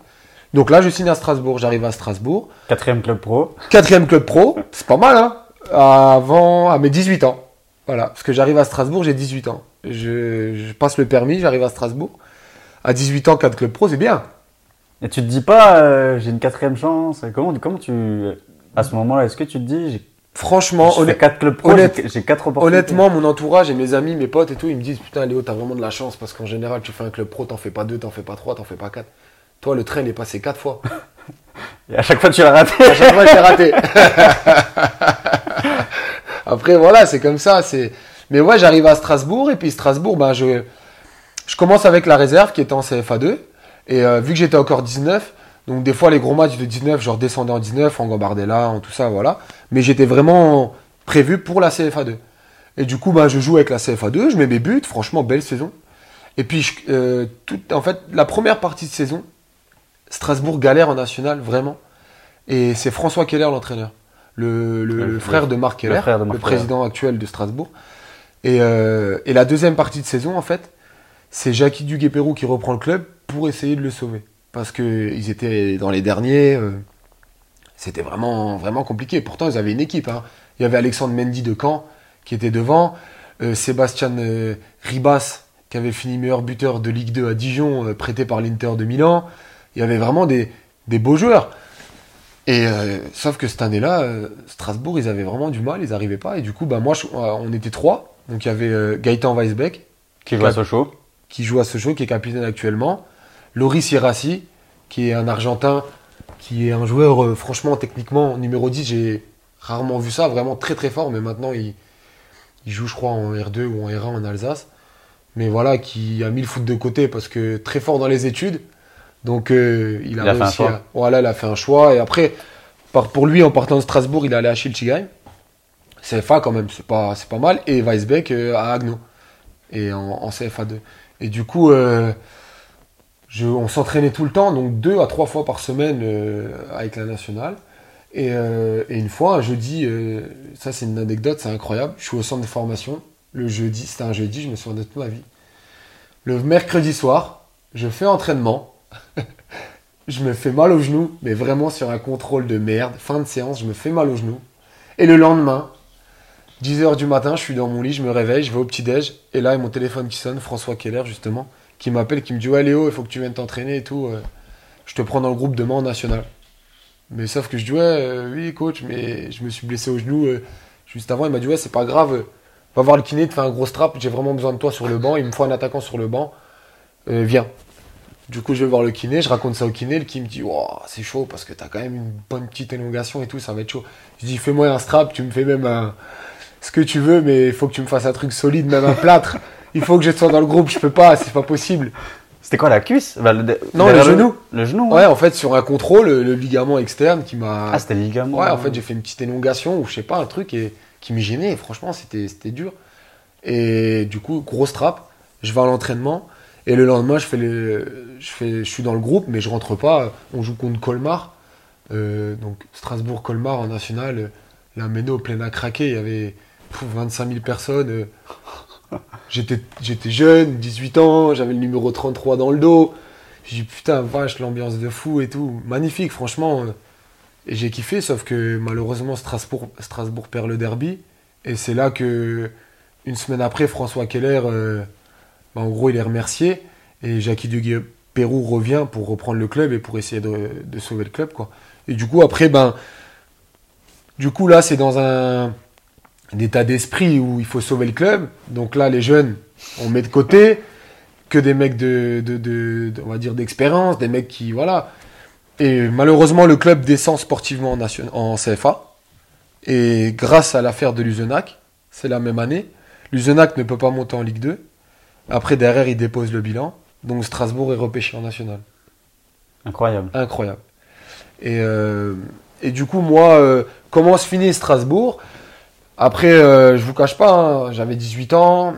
Donc là, je signe à Strasbourg, j'arrive à Strasbourg, Quatrième club pro. quatrième club pro, c'est pas mal, hein, avant, à mes 18 ans. Voilà, parce que j'arrive à Strasbourg, j'ai 18 ans. Je, je passe le permis, j'arrive à Strasbourg. À 18 ans, 4 clubs pro, c'est bien. Et tu te dis pas, euh, j'ai une quatrième chance. Comment, comment tu. À ce moment-là, est-ce que tu te dis, Franchement, honnête- quatre clubs pro, honnête- j'ai quatre opportunités Honnêtement, mon entourage et mes amis, mes potes et tout, ils me disent Putain, Léo, t'as vraiment de la chance parce qu'en général, tu fais un club pro, t'en fais pas deux, t'en fais pas trois, t'en fais pas quatre. Toi, le train, il est passé quatre fois. Et à chaque fois, tu l'as raté. À chaque fois, je l'ai raté. Après, voilà, c'est comme ça. c'est Mais ouais, j'arrive à Strasbourg et puis Strasbourg, ben, je... je commence avec la réserve qui était en CFA2. Et euh, vu que j'étais encore 19, donc des fois, les gros matchs de 19, je redescendais en 19, en Gambardella, en tout ça, voilà. Mais j'étais vraiment prévu pour la CFA2. Et du coup, ben, je joue avec la CFA2, je mets mes buts, franchement, belle saison. Et puis, je- euh, tout, en fait, la première partie de saison, Strasbourg galère en national, vraiment. Et c'est François Keller, l'entraîneur. Le, le- Le- le frère de Marc Keller, le, frère de Marc Keller. président actuel de Strasbourg. Et, euh, et la deuxième partie de saison, en fait, c'est Jackie Duguay-Pérou qui reprend le club pour essayer de le sauver. Parce qu'ils étaient dans les derniers. euh, c'était vraiment, vraiment compliqué. Pourtant, ils avaient une équipe. hein. Il y avait Alexandre Mendy de Caen qui était devant. euh, Sébastien euh, Ribas qui avait fini meilleur buteur de Ligue 2 à Dijon, prêté par l'Inter de Milan. Il y avait vraiment des, des beaux joueurs. Et sauf que cette année-là, Strasbourg, ils avaient vraiment du mal, ils n'arrivaient pas. Et du coup, bah, moi, je- on était trois. Donc il y avait Gaëtan Weisbeck, Qui joue à Sochaux. qui joue à Sochaux, qui est capitaine actuellement. Loris Irassi, qui est un Argentin, qui est un joueur, euh, franchement, techniquement, numéro 10, j'ai rarement vu ça, vraiment très très fort, mais maintenant il, il joue, je crois, en R2 ou en R1 en Alsace. Mais voilà, qui a mis le foot de côté parce que très fort dans les études. Donc euh, il a, Il a fait un réussi choix. à- Voilà, il a fait un choix. Et après, par- pour lui, en partant de Strasbourg, il est allé à Schiltigheim. CFA quand même, c'est pas, c'est pas mal. Et Weisbeck euh, à Agno. Et en, en CFA2. Et du coup, euh, on s'entraînait tout le temps, donc deux à trois fois par semaine euh, avec la nationale. Et, euh, et une fois, un jeudi, euh, ça c'est une anecdote, c'est incroyable. Je suis au centre de formation. Le jeudi, c'était un jeudi, je me souviens de toute ma vie. Le mercredi soir, je fais entraînement. je me fais mal au genou, mais vraiment sur un contrôle de merde. Fin de séance, je me fais mal au genou. Et le lendemain, 10h du matin, je suis dans mon lit, je me réveille, je vais au petit-déj. Et là, il y a mon téléphone qui sonne, François Keller justement, qui m'appelle, qui me dit Ouais, Léo, il faut que tu viennes t'entraîner et tout. euh, Je te prends dans le groupe demain en national. Mais sauf que je dis Ouais, euh, oui, coach, mais je me suis blessé au genou euh, juste avant. Il m'a dit Ouais, c'est pas grave, va voir le kiné, te fais un gros strap, j'ai vraiment besoin de toi sur le banc. Il me faut un attaquant sur le banc. Viens. Du coup, je vais voir le kiné, je raconte ça au kiné. Le kiné me dit Wow, c'est chaud parce que t'as quand même une bonne petite élongation et tout, ça va être chaud. Je dis Fais-moi un strap, tu me fais même ce que tu veux, mais il faut que tu me fasses un truc solide, même un plâtre. Il faut que je sois dans le groupe, je peux pas, c'est pas possible. C'était quoi la cuisse? Bah, le- Non, le genou. Le genou Ouais, en fait, sur un contrôle, le, le ligament externe qui m'a. Ah, c'était le ligament. ouais, en fait, j'ai fait une petite élongation ou je sais pas, un truc et, qui me gênait. Et franchement, c'était dur. Et du coup, grosse trappe. Je vais à l'entraînement et le lendemain, je fais le, je fais, je suis dans le groupe, mais je rentre pas. On joue contre Colmar, Euh, donc Strasbourg-Colmar en national. euh, La méno pleine à craquer. Il y avait pff, 25 000 personnes. Euh. J'étais jeune, 18 ans, j'avais le numéro 33 dans le dos. J'ai dit putain, vache, l'ambiance de fou et tout. Magnifique, franchement. euh. Et j'ai kiffé, sauf que malheureusement, Strasbourg, Strasbourg perd le derby. Et c'est là que, une semaine après, François Keller, euh, bah, en gros, il est remercié. Et Jackie Duguay Pérou revient pour reprendre le club et pour essayer de, de sauver le club. Quoi. Et du coup, après, ben, du coup, là, c'est dans un, un état d'esprit où il faut sauver le club. Donc là, les jeunes, on met de côté que des mecs de, de, de- de- on va dire, d'expérience, des mecs qui, voilà. Et malheureusement, le club descend sportivement en, nation- en CFA. Et grâce à l'affaire de Luzenac, c'est la même année, Luzenac ne peut pas monter en Ligue 2. Après, derrière, il dépose le bilan. Donc Strasbourg est repêché en national. Incroyable. Incroyable. Et, euh, et du coup, moi, euh, comment se finit Strasbourg? Après, euh, je vous cache pas, hein, j'avais 18 ans,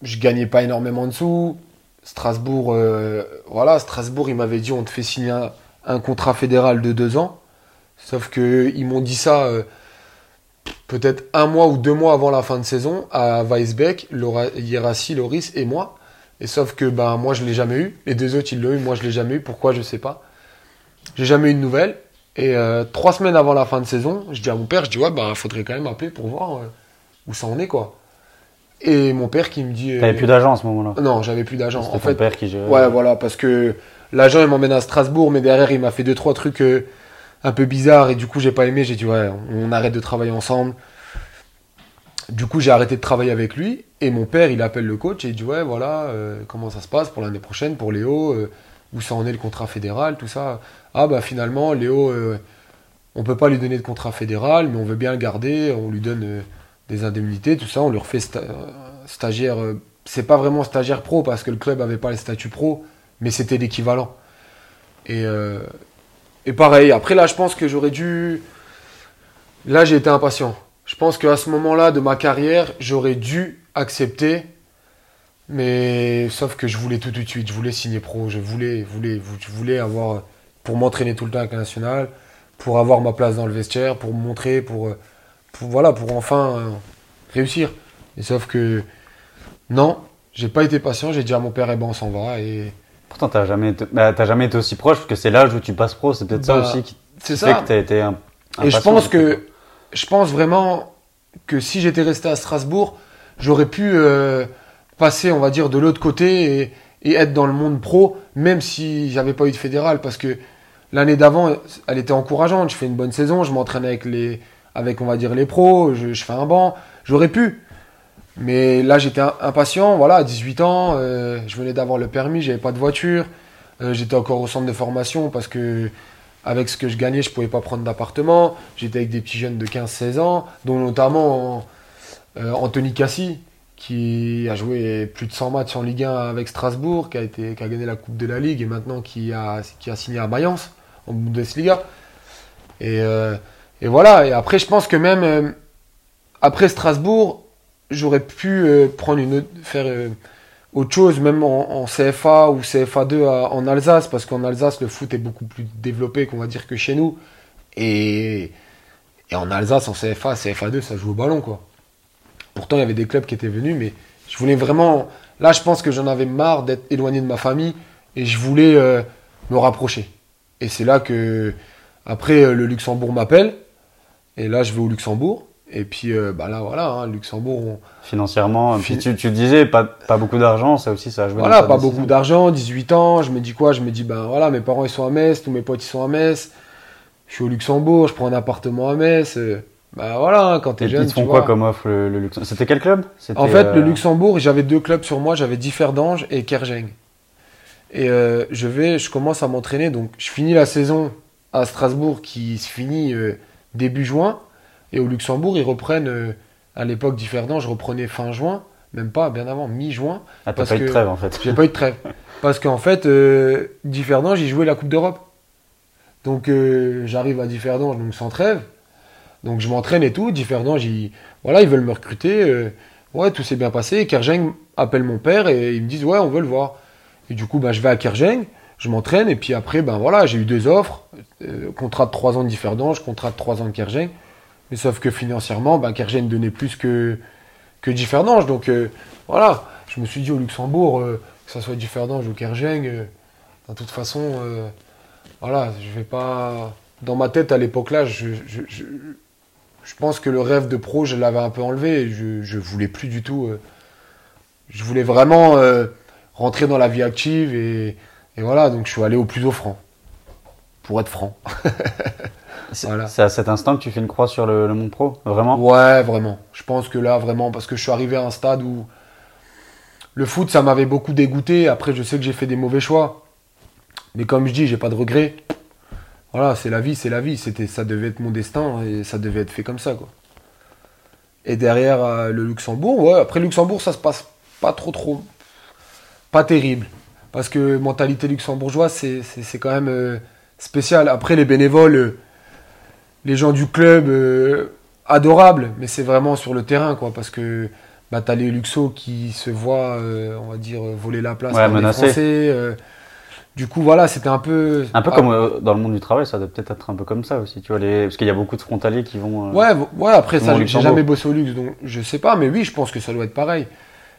je gagnais pas énormément de sous. Strasbourg, euh, voilà, Strasbourg, il m'avait dit on te fait signer un, un contrat fédéral de deux ans. Sauf que ils m'ont dit ça euh, peut-être un mois ou deux mois avant la fin de saison à Weisbeck, Laura, Yerassi, Loris et moi. Et sauf que ben moi je l'ai jamais eu, les deux autres ils l'ont eu, moi je l'ai jamais eu. Pourquoi? Je sais pas. J'ai jamais eu de nouvelles. Et euh, trois semaines avant la fin de saison, je dis à mon père, je dis ouais ben faudrait quand même appeler pour voir euh, où ça en est quoi. Et mon père qui me dit. euh, T'avais plus d'agent à ce moment-là. Non, j'avais plus d'agent. En ton fait, père qui gérait. Ouais, voilà, parce que l'agent il m'emmène à Strasbourg, mais derrière il m'a fait deux trois trucs euh, un peu bizarres et du coup j'ai pas aimé. J'ai dit ouais, on arrête de travailler ensemble. Du coup j'ai arrêté de travailler avec lui et mon père il appelle le coach et il dit ouais voilà comment ça se passe pour l'année prochaine pour Léo, où ça en est le contrat fédéral, tout ça. Ah bah finalement Léo, euh, on peut pas lui donner de contrat fédéral, mais on veut bien le garder, on lui donne euh, des indemnités, tout ça, on lui refait euh, stagiaire. euh, c'est pas vraiment stagiaire pro parce que le club avait pas le statut pro, mais c'était l'équivalent. Et, et pareil, après là, je pense que j'aurais dû. Là, j'ai été impatient. Je pense qu'à ce moment-là de ma carrière, j'aurais dû accepter. Mais sauf que je voulais tout tout de suite. Je voulais signer pro. Je voulais, voulais, je voulais avoir. Pour m'entraîner tout le temps avec la nationale. Pour avoir ma place dans le vestiaire. Pour me montrer. Pour, euh, pour, voilà, pour enfin euh, réussir. Et sauf que. Non, j'ai pas été patient. J'ai dit à mon père, eh ben on s'en va. Et Pourtant, t'as jamais, été... bah, jamais été aussi proche parce que c'est l'âge où tu passes pro. C'est peut-être Bah, ça aussi qui fait ça. que t'as été un. Et je pense que je pense vraiment que si j'étais resté à Strasbourg, j'aurais pu euh, passer, on va dire, de l'autre côté et, et être dans le monde pro, même si j'avais pas eu de fédéral, parce que l'année d'avant, elle était encourageante. Je fais une bonne saison, je m'entraîne avec les, avec on va dire les pros, je, fais un banc, j'aurais pu. Mais là, j'étais impatient. Voilà, à 18 ans, euh, je venais d'avoir le permis, j'avais pas de voiture. Euh, j'étais encore au centre de formation parce que avec ce que je gagnais, je pouvais pas prendre d'appartement. J'étais avec des petits jeunes de 15-16 ans, dont notamment euh, Anthony Cassi, qui a joué plus de 100 matchs en Ligue 1 avec Strasbourg, qui a, été, qui a gagné la Coupe de la Ligue et maintenant qui a, qui a signé à Mayence en Bundesliga. Et, euh, et voilà, et après je pense que même euh, après Strasbourg, j'aurais pu euh, prendre une autre- faire autre chose, même en, CFA ou CFA2 à- en Alsace, parce qu'en Alsace le foot est beaucoup plus développé qu'on va dire que chez nous. Et, en Alsace, en CFA, CFA2, ça joue au ballon quoi. Pourtant, il y avait des clubs qui étaient venus, mais je voulais vraiment. Là, je pense que j'en avais marre d'être éloigné de ma famille et je voulais me rapprocher. Et c'est là que, après, euh, le Luxembourg m'appelle. Et là, je vais au Luxembourg. Et puis, euh, bah là, voilà, hein, Luxembourg, on- Financièrement, Fin- puis tu, tu disais pas, pas beaucoup d'argent, ça aussi, ça a joué. voilà, pas beaucoup d'argent, 18 ans. Je me dis quoi Je me dis, ben voilà, mes parents ils sont à Metz, tous mes potes ils sont à Metz. Je suis au Luxembourg, je prends un appartement à Metz. euh, Ben voilà, hein, quand t'es jeune. ils te tu font quoi vois. comme offre le, le Luxembourg? C'était quel club? En fait, euh, le Luxembourg, j'avais deux clubs sur moi, j'avais Differdange et Kergeng. Et euh, je vais, je commence à m'entraîner, donc je finis la saison à Strasbourg qui se finit euh, début juin, et au Luxembourg ils reprennent, euh, à l'époque Differdange reprenait fin juin, même pas, bien avant, mi-juin. Ah, t'as pas eu de trêve en fait. J'ai pas eu de trêve. Parce qu'en fait, euh, Differdange, ils jouaient la Coupe d'Europe. Donc j'arrive à Differdange, donc sans trêve. Donc je m'entraîne et tout. Differdange, ils, voilà, ils veulent me recruter. ouais, tout s'est bien passé. Et Kergeng appelle mon père et ils me disent, ouais, on veut le voir. Et du coup, bah, je vais à Kergeng, je m'entraîne. Et puis après, ben voilà, j'ai eu deux offres. Euh, contrat de 3 ans de Differdange, contrat de 3 ans de Kergeng. Mais sauf que financièrement, ben, Kergeng donnait plus que, que Differdange. Donc euh, voilà, je me suis dit au Luxembourg, euh, que ça soit Differdange ou Kergeng, euh, de toute façon, voilà, je vais pas. Dans ma tête à l'époque là, je, pense que le rêve de pro, je l'avais un peu enlevé. Je, je voulais plus du tout. je voulais vraiment rentrer dans la vie active et, et voilà, donc je suis allé au plus offrant. Pour être franc. C'est Voilà. c'est à cet instant que tu fais une croix sur le, le monde pro Vraiment? Ouais, vraiment. Je pense que là, vraiment, parce que je suis arrivé à un stade où le foot, ça m'avait beaucoup dégoûté. Après, je sais que j'ai fait des mauvais choix. Mais comme je dis, j'ai pas de regrets. Voilà, c'est la vie, c'est la vie. C'était, ça devait être mon destin et ça devait être fait comme ça, quoi. Et derrière euh, le Luxembourg, ouais, après Luxembourg, ça se passe pas trop, trop. Pas terrible. Parce que mentalité luxembourgeoise, c'est, quand même euh, spécial. Après, les bénévoles, euh, les gens du club, euh, adorables, mais c'est vraiment sur le terrain, quoi. Parce que bah, t'as les Luxos qui se voient, euh, on va dire, voler la place Ouais, par les. Français. euh. du coup, voilà, c'était un peu. Un peu Ah, comme euh, dans le monde du travail, ça doit peut-être être un peu comme ça aussi, tu vois, les... parce qu'il y a beaucoup de frontaliers qui vont. Ouais, ouais, après ça, j'ai jamais bossé au luxe, donc je sais pas, mais oui, je pense que ça doit être pareil.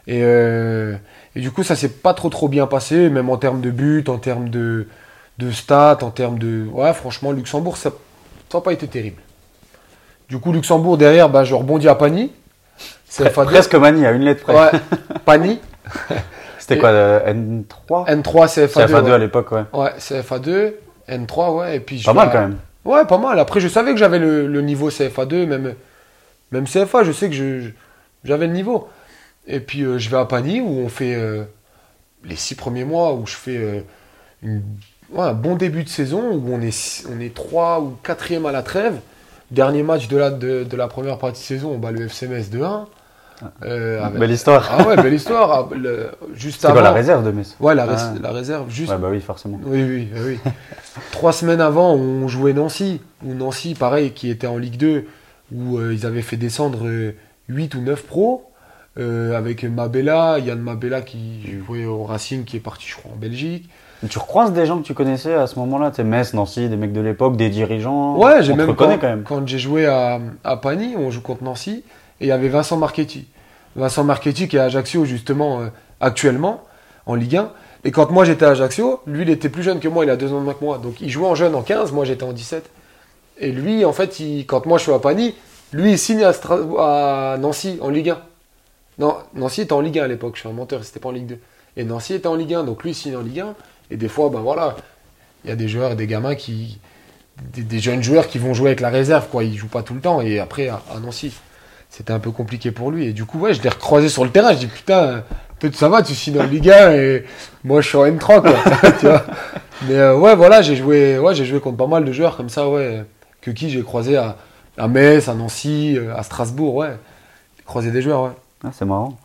Et, euh, et du coup, ça s'est pas trop trop bien passé, même en termes de buts, en termes de, de stats, en termes de. Ouais, franchement, Luxembourg, ça n'a pas été terrible. Du coup, Luxembourg, derrière, bah, je rebondis à Pani. CFA2. presque manie à une lettre près. Ouais, Pani. C'était quoi, euh, N3 N3, CFA2. CFA2 ouais. à l'époque, ouais. Ouais, CFA2, N3, ouais, et puis Pas mal quand même. Ouais, pas mal. Après, je savais que j'avais le, le niveau CFA2, même, même CFA, je sais que je- je- j'avais le niveau. Et puis, euh, je vais à Pagny, où on fait euh, les six premiers mois, où je fais euh, une- ouais, un bon début de saison, où on est, on est 3 ou 4 à la trêve. Dernier match de la, de, de la première partie de saison, on bat le FC Metz 2-1. Euh, avec- Belle histoire. Ah ouais, belle histoire. Ah, le- juste avant. la réserve de Metz? Ouais, la, Ah. la réserve, juste Ouais, bah oui, forcément. oui, oui, oui. Trois semaines avant, on jouait Nancy. Ou Nancy, pareil, qui était en Ligue 2, où ils avaient fait descendre euh, 8 ou 9 pros. Euh, avec Mabella, Yann Mabella qui jouait au Racing, qui est parti, je crois, en Belgique. Tu recroises des gens que tu connaissais à ce moment-là, tu sais, Metz, Nancy, des mecs de l'époque, des dirigeants. Ouais, j'ai même quand, quand même. quand j'ai joué à, à Pagny, on joue contre Nancy, et il y avait Vincent Marchetti. Vincent Marchetti qui est à Ajaccio justement euh, actuellement en Ligue 1. Et quand moi j'étais à Ajaccio, lui il était plus jeune que moi, il a deux ans de moins que moi. Donc il jouait en jeune en 15, moi j'étais en 17. Et lui en fait, il- quand moi je suis à Pagny, lui il signe à Nancy en Ligue 1. Non, Nancy était en Ligue 1 à l'époque, je suis un menteur, c'était pas en Ligue 2. Et Nancy était en Ligue 1, donc lui il signe en Ligue 1. Et des fois, ben voilà, il y a des joueurs et des gamins qui, des, jeunes joueurs qui vont jouer avec la réserve, quoi. Ils jouent pas tout le temps. Et après, à, Nancy, c'était un peu compliqué pour lui. Et du coup, ouais, je l'ai recroisé sur le terrain. Je dis, putain, toi, ça va, tu signes en Ligue 1 et moi, je suis en N3, quoi. tu vois Mais euh, ouais, voilà, j'ai joué, ouais, j'ai joué contre pas mal de joueurs comme ça, ouais. Que qui j'ai croisé à, à Metz, à Nancy, euh, à Strasbourg, ouais. J'ai croisé des joueurs, ouais. Ah, c'est marrant.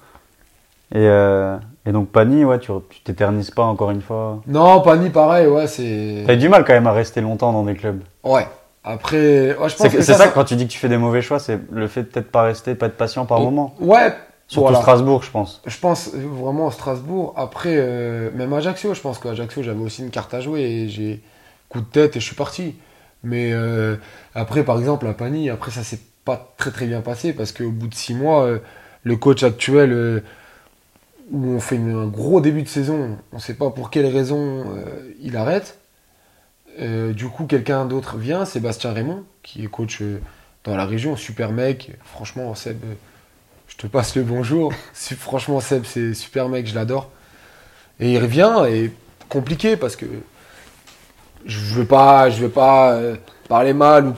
Et, euh, et donc, Pani, ouais, tu tu t'éternises pas encore une fois. Non, Pani, pareil, ouais, c'est. T'as eu du mal quand même à rester longtemps dans des clubs. Ouais. Après, ouais, je pense C'est que c'est ça, quand tu dis que tu fais des mauvais choix, c'est le fait de peut-être pas rester, pas être patient par moment. Ouais. Surtout voilà. Strasbourg, je pense. Je pense vraiment à Strasbourg. Après, euh, même Ajaccio, je pense qu'à Ajaccio, j'avais aussi une carte à jouer et j'ai coup de tête et je suis parti. Mais euh, après, par exemple, à Pani, après, ça s'est pas très très bien passé parce qu'au bout de six mois, le coach actuel, euh, où on fait une- un gros début de saison, on sait pas pour quelle raison euh, il arrête. Euh, du coup, quelqu'un d'autre vient, Sébastien Raymond, qui est coach euh, dans la région, super mec. Franchement, Seb, je te passe le bonjour. Franchement, Seb, c'est super mec, je l'adore. Et il revient, et compliqué parce que je veux pas, je veux pas parler mal ou, ou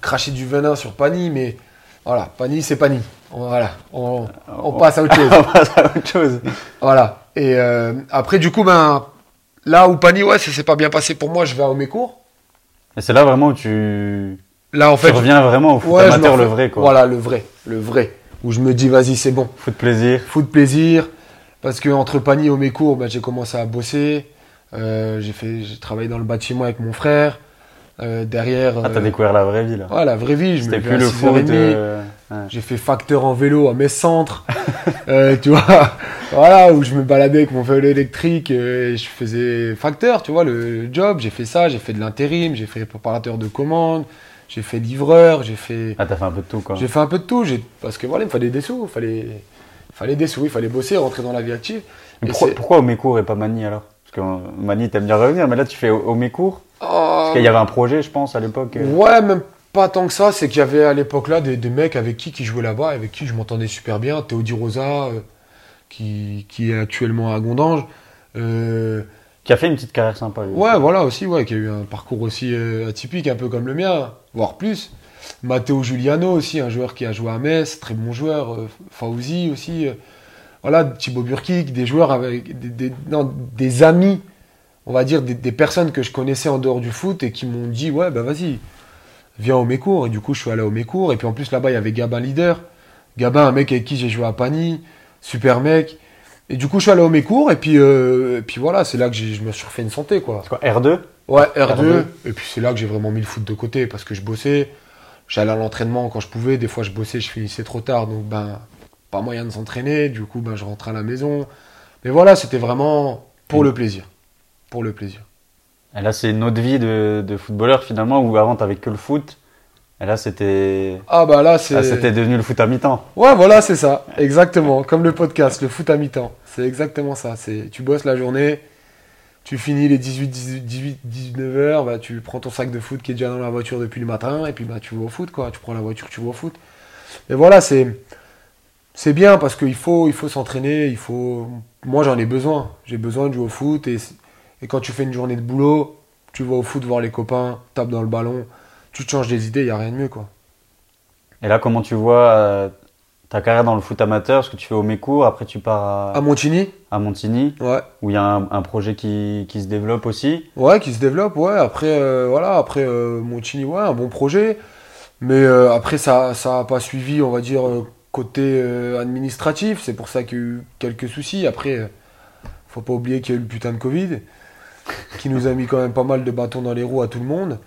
cracher du venin sur Pani, mais voilà, Pani, c'est Pani. On- Voilà, on, on passe à autre chose. On passe à autre chose. Voilà. Et euh, après, du coup, ben, là où Pani, ouais, ça s'est pas bien passé pour moi, je vais à Omécourt. Et c'est là vraiment où tu, Là, en tu fait, reviens vraiment au foot ouais, amateur, le vrai, quoi. Voilà, le vrai, le vrai. Où je me dis, vas-y, c'est bon. Foot plaisir. Foot plaisir. Parce que entre Pani et Omécourt, ben, j'ai commencé à bosser. Euh, j'ai fait, j'ai travaillé dans le bâtiment avec mon frère. Euh, derrière, Ah, t'as euh, découvert la vraie vie, là. ouais, la vraie vie. Je me C'était plus le 6h30. foot. Euh, ouais. J'ai fait facteur en vélo à mes centres, euh, tu vois, voilà, où je me baladais avec mon vélo électrique euh, et je faisais facteur, tu vois, le, job. J'ai fait ça, j'ai fait de l'intérim, j'ai fait préparateur de commandes, j'ai fait livreur, j'ai fait, Ah, t'as fait un peu de tout, quoi. j'ai fait un peu de tout. Parce que voilà, il me fallait des sous, il fallait, fallait des sous, il fallait bosser, rentrer dans la vie active. Mais pourquoi, pourquoi Omécourt et pas Mani, alors? Parce que euh, Mani, t'aimes bien revenir, mais là, tu fais Omécourt. Parce qu'il y avait un projet, je pense, à l'époque. euh. Ouais, même pas tant que ça. C'est qu'il y avait à l'époque là des, des mecs avec qui qui jouaient là-bas, avec qui je m'entendais super bien. Théodie Rosa, euh, qui, qui est actuellement à Gondange. Euh, Qui a fait une petite carrière sympa, lui. ouais, voilà aussi, ouais, qui a eu un parcours aussi euh, atypique, un peu comme le mien, voire plus. Matteo Giuliano aussi, un joueur qui a joué à Metz, très bon joueur. Fauzi aussi. voilà, Thibaut Burkic, des joueurs avec des, des- non, des amis, on va dire des, des personnes que je connaissais en dehors du foot et qui m'ont dit ouais bah vas-y, viens au Mécourt. Et du coup je suis allé au Mécourt. Et puis en plus là-bas il y avait Gabin leader, Gabin un mec avec qui j'ai joué à Pani, super mec. Et du coup je suis allé au Mécourt et puis euh, et puis voilà c'est là que je me suis refait une santé quoi. C'est quoi, R2 Ouais, R2. R2. Et puis c'est là que j'ai vraiment mis le foot de côté parce que je bossais. J'allais à l'entraînement quand je pouvais. Des fois, je bossais, je finissais trop tard. Donc, ben, pas moyen de s'entraîner. Du coup, ben, je rentrais à la maison. Mais voilà, c'était vraiment pour le plaisir. Pour le plaisir. Et là, c'est une autre vie de, de footballeur, finalement, où avant, t'avais que le foot. Et là, c'était. Ah, bah là, c'est. C'était devenu le foot à mi-temps. Ouais, voilà, c'est ça. Exactement. Comme le podcast, le foot à mi-temps. C'est exactement ça. C'est, tu bosses la journée. Tu finis les 18, 18, 18 19 heures, bah, tu prends ton sac de foot qui est déjà dans la voiture depuis le matin, et puis bah, tu vas au foot, quoi. Tu prends la voiture, tu vas au foot. Et voilà, c'est, c'est bien parce qu'il faut, il faut s'entraîner, il faut. Moi, j'en ai besoin. J'ai besoin de jouer au foot, et, et quand tu fais une journée de boulot, tu vas au foot voir les copains, tapes dans le ballon, tu te changes des idées, il n'y a rien de mieux, quoi. Et là, comment tu vois euh, ta carrière dans le foot amateur? Ce que tu fais au Mécourt, après tu pars à, À Montigny, à Montigny, ouais. où il y a un, un projet qui, qui se développe aussi? Ouais, qui se développe, ouais. Après, euh, voilà, après euh, Montigny, ouais, un bon projet. Mais après, ça ça a pas suivi, on va dire, côté administratif. C'est pour ça qu'il y a eu quelques soucis. Après, faut pas oublier qu'il y a eu le putain de Covid, qui nous a mis quand même pas mal de bâtons dans les roues à tout le monde.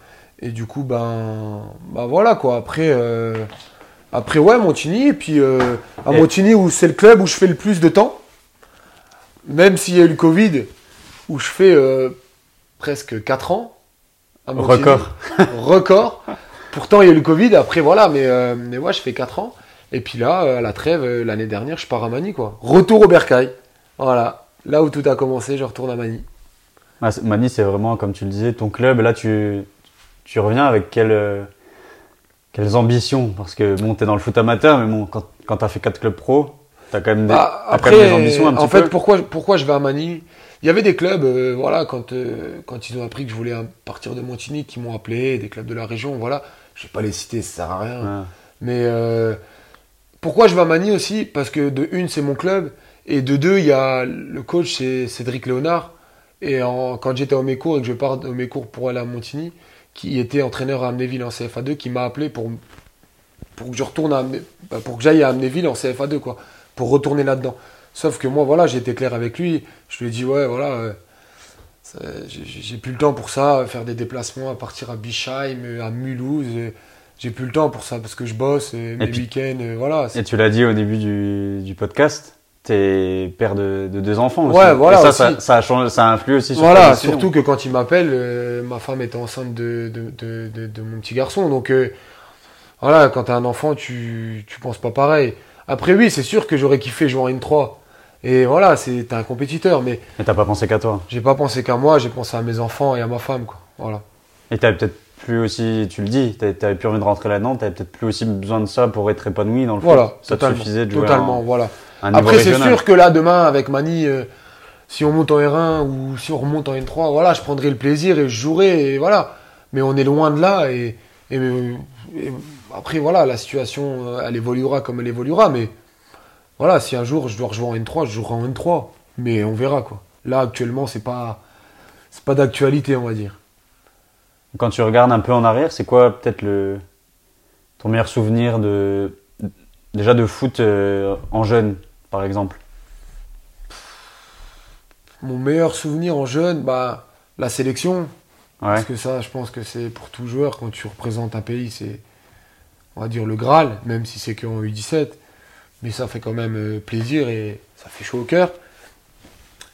Et du coup, ben, ben voilà, quoi. Après, euh, après ouais, Montigny. Et puis, euh, à Montigny, où c'est le club où je fais le plus de temps. Même s'il y a eu le Covid, où je fais euh, presque 4 ans. à Montigny. Record. Record. Pourtant, il y a eu le Covid, après voilà, mais, mais ouais, je fais 4 ans. Et puis là, à la trêve, l'année dernière, je pars à Manille, quoi. Retour au Bercail. Voilà. Là où tout a commencé, je retourne à Manille. Ah, Mani, c'est vraiment, comme tu le disais, ton club. Là, tu, tu reviens avec quelle, quelles ambitions? Parce que bon, t'es dans le foot amateur, mais bon, quand, quand t'as fait 4 clubs pro, t'as quand même des, Bah, t'as quand même des ambitions un petit en fait, peu. pourquoi, pourquoi je vais à Manille? Il y avait des clubs, euh, voilà, quand, euh, quand ils ont appris que je voulais partir de Montigny, qui m'ont appelé, des clubs de la région, voilà. Je vais pas les citer, ça sert à rien. Ouais. Mais euh, pourquoi je vais à Manille aussi? Parce que de une, c'est mon club. Et de deux, il y a le coach, c'est Cédric Léonard. Et en- quand j'étais au Mécourt et que je pars au Mécourt pour aller à Montigny, qui était entraîneur à Amnéville en CFA2, qui m'a appelé pour, pour que je retourne à bah, pour que j'aille à Amnéville en CFA2, quoi, pour retourner là-dedans. Sauf que moi, voilà, j'étais clair avec lui. Je lui ai dit, ouais, voilà, euh, j'ai plus le temps pour ça, faire des déplacements, à partir à Bischheim, euh, à Mulhouse. euh, J'ai plus le temps pour ça parce que je bosse, euh, mes week-ends, euh, voilà. Et tu l'as dit au début du, du podcast, t'es père de, de deux enfants aussi. Ouais, voilà, Et ça, aussi. ça, ça a changé, ça a influé aussi sur Voilà, surtout que quand il m'appelle, euh, ma femme était enceinte de, de, mon petit garçon. Donc, euh, voilà, quand t'as un enfant, tu, tu penses pas pareil. Après, oui, c'est sûr que j'aurais kiffé jouer en N3. Et voilà, c'est t'es un compétiteur, mais Mais t'as pas pensé qu'à toi. j'ai pas pensé qu'à moi, j'ai pensé à mes enfants et à ma femme, quoi. Voilà. Et t'avais peut-être plus aussi, tu le dis, t'avais plus envie de rentrer là-dedans, t'avais peut-être plus aussi besoin de ça pour être épanoui dans le Voilà, foot. Ça te suffisait de jouer Totalement, en- voilà. Après, c'est sûr que là, demain, avec Mani, euh, si on monte en R1 ou si on remonte en N3, voilà, je prendrai le plaisir et je jouerai, et voilà. Mais on est loin de là, et, et, et après, voilà, la situation, euh, elle évoluera comme elle évoluera, mais voilà, si un jour je dois rejouer en N3, je jouerai en N3, mais on verra, quoi. Là, actuellement, c'est pas, c'est pas d'actualité, on va dire. Quand tu regardes un peu en arrière, c'est quoi peut-être le ton meilleur souvenir de déjà de foot euh, en jeune, par exemple Mon meilleur souvenir en jeune, bah, la sélection, Ouais. Parce que ça, je pense que c'est pour tout joueur, quand tu représentes un pays, c'est, on va dire, le Graal, même si c'est qu'en U17. Mais ça fait quand même euh, plaisir et ça fait chaud au cœur.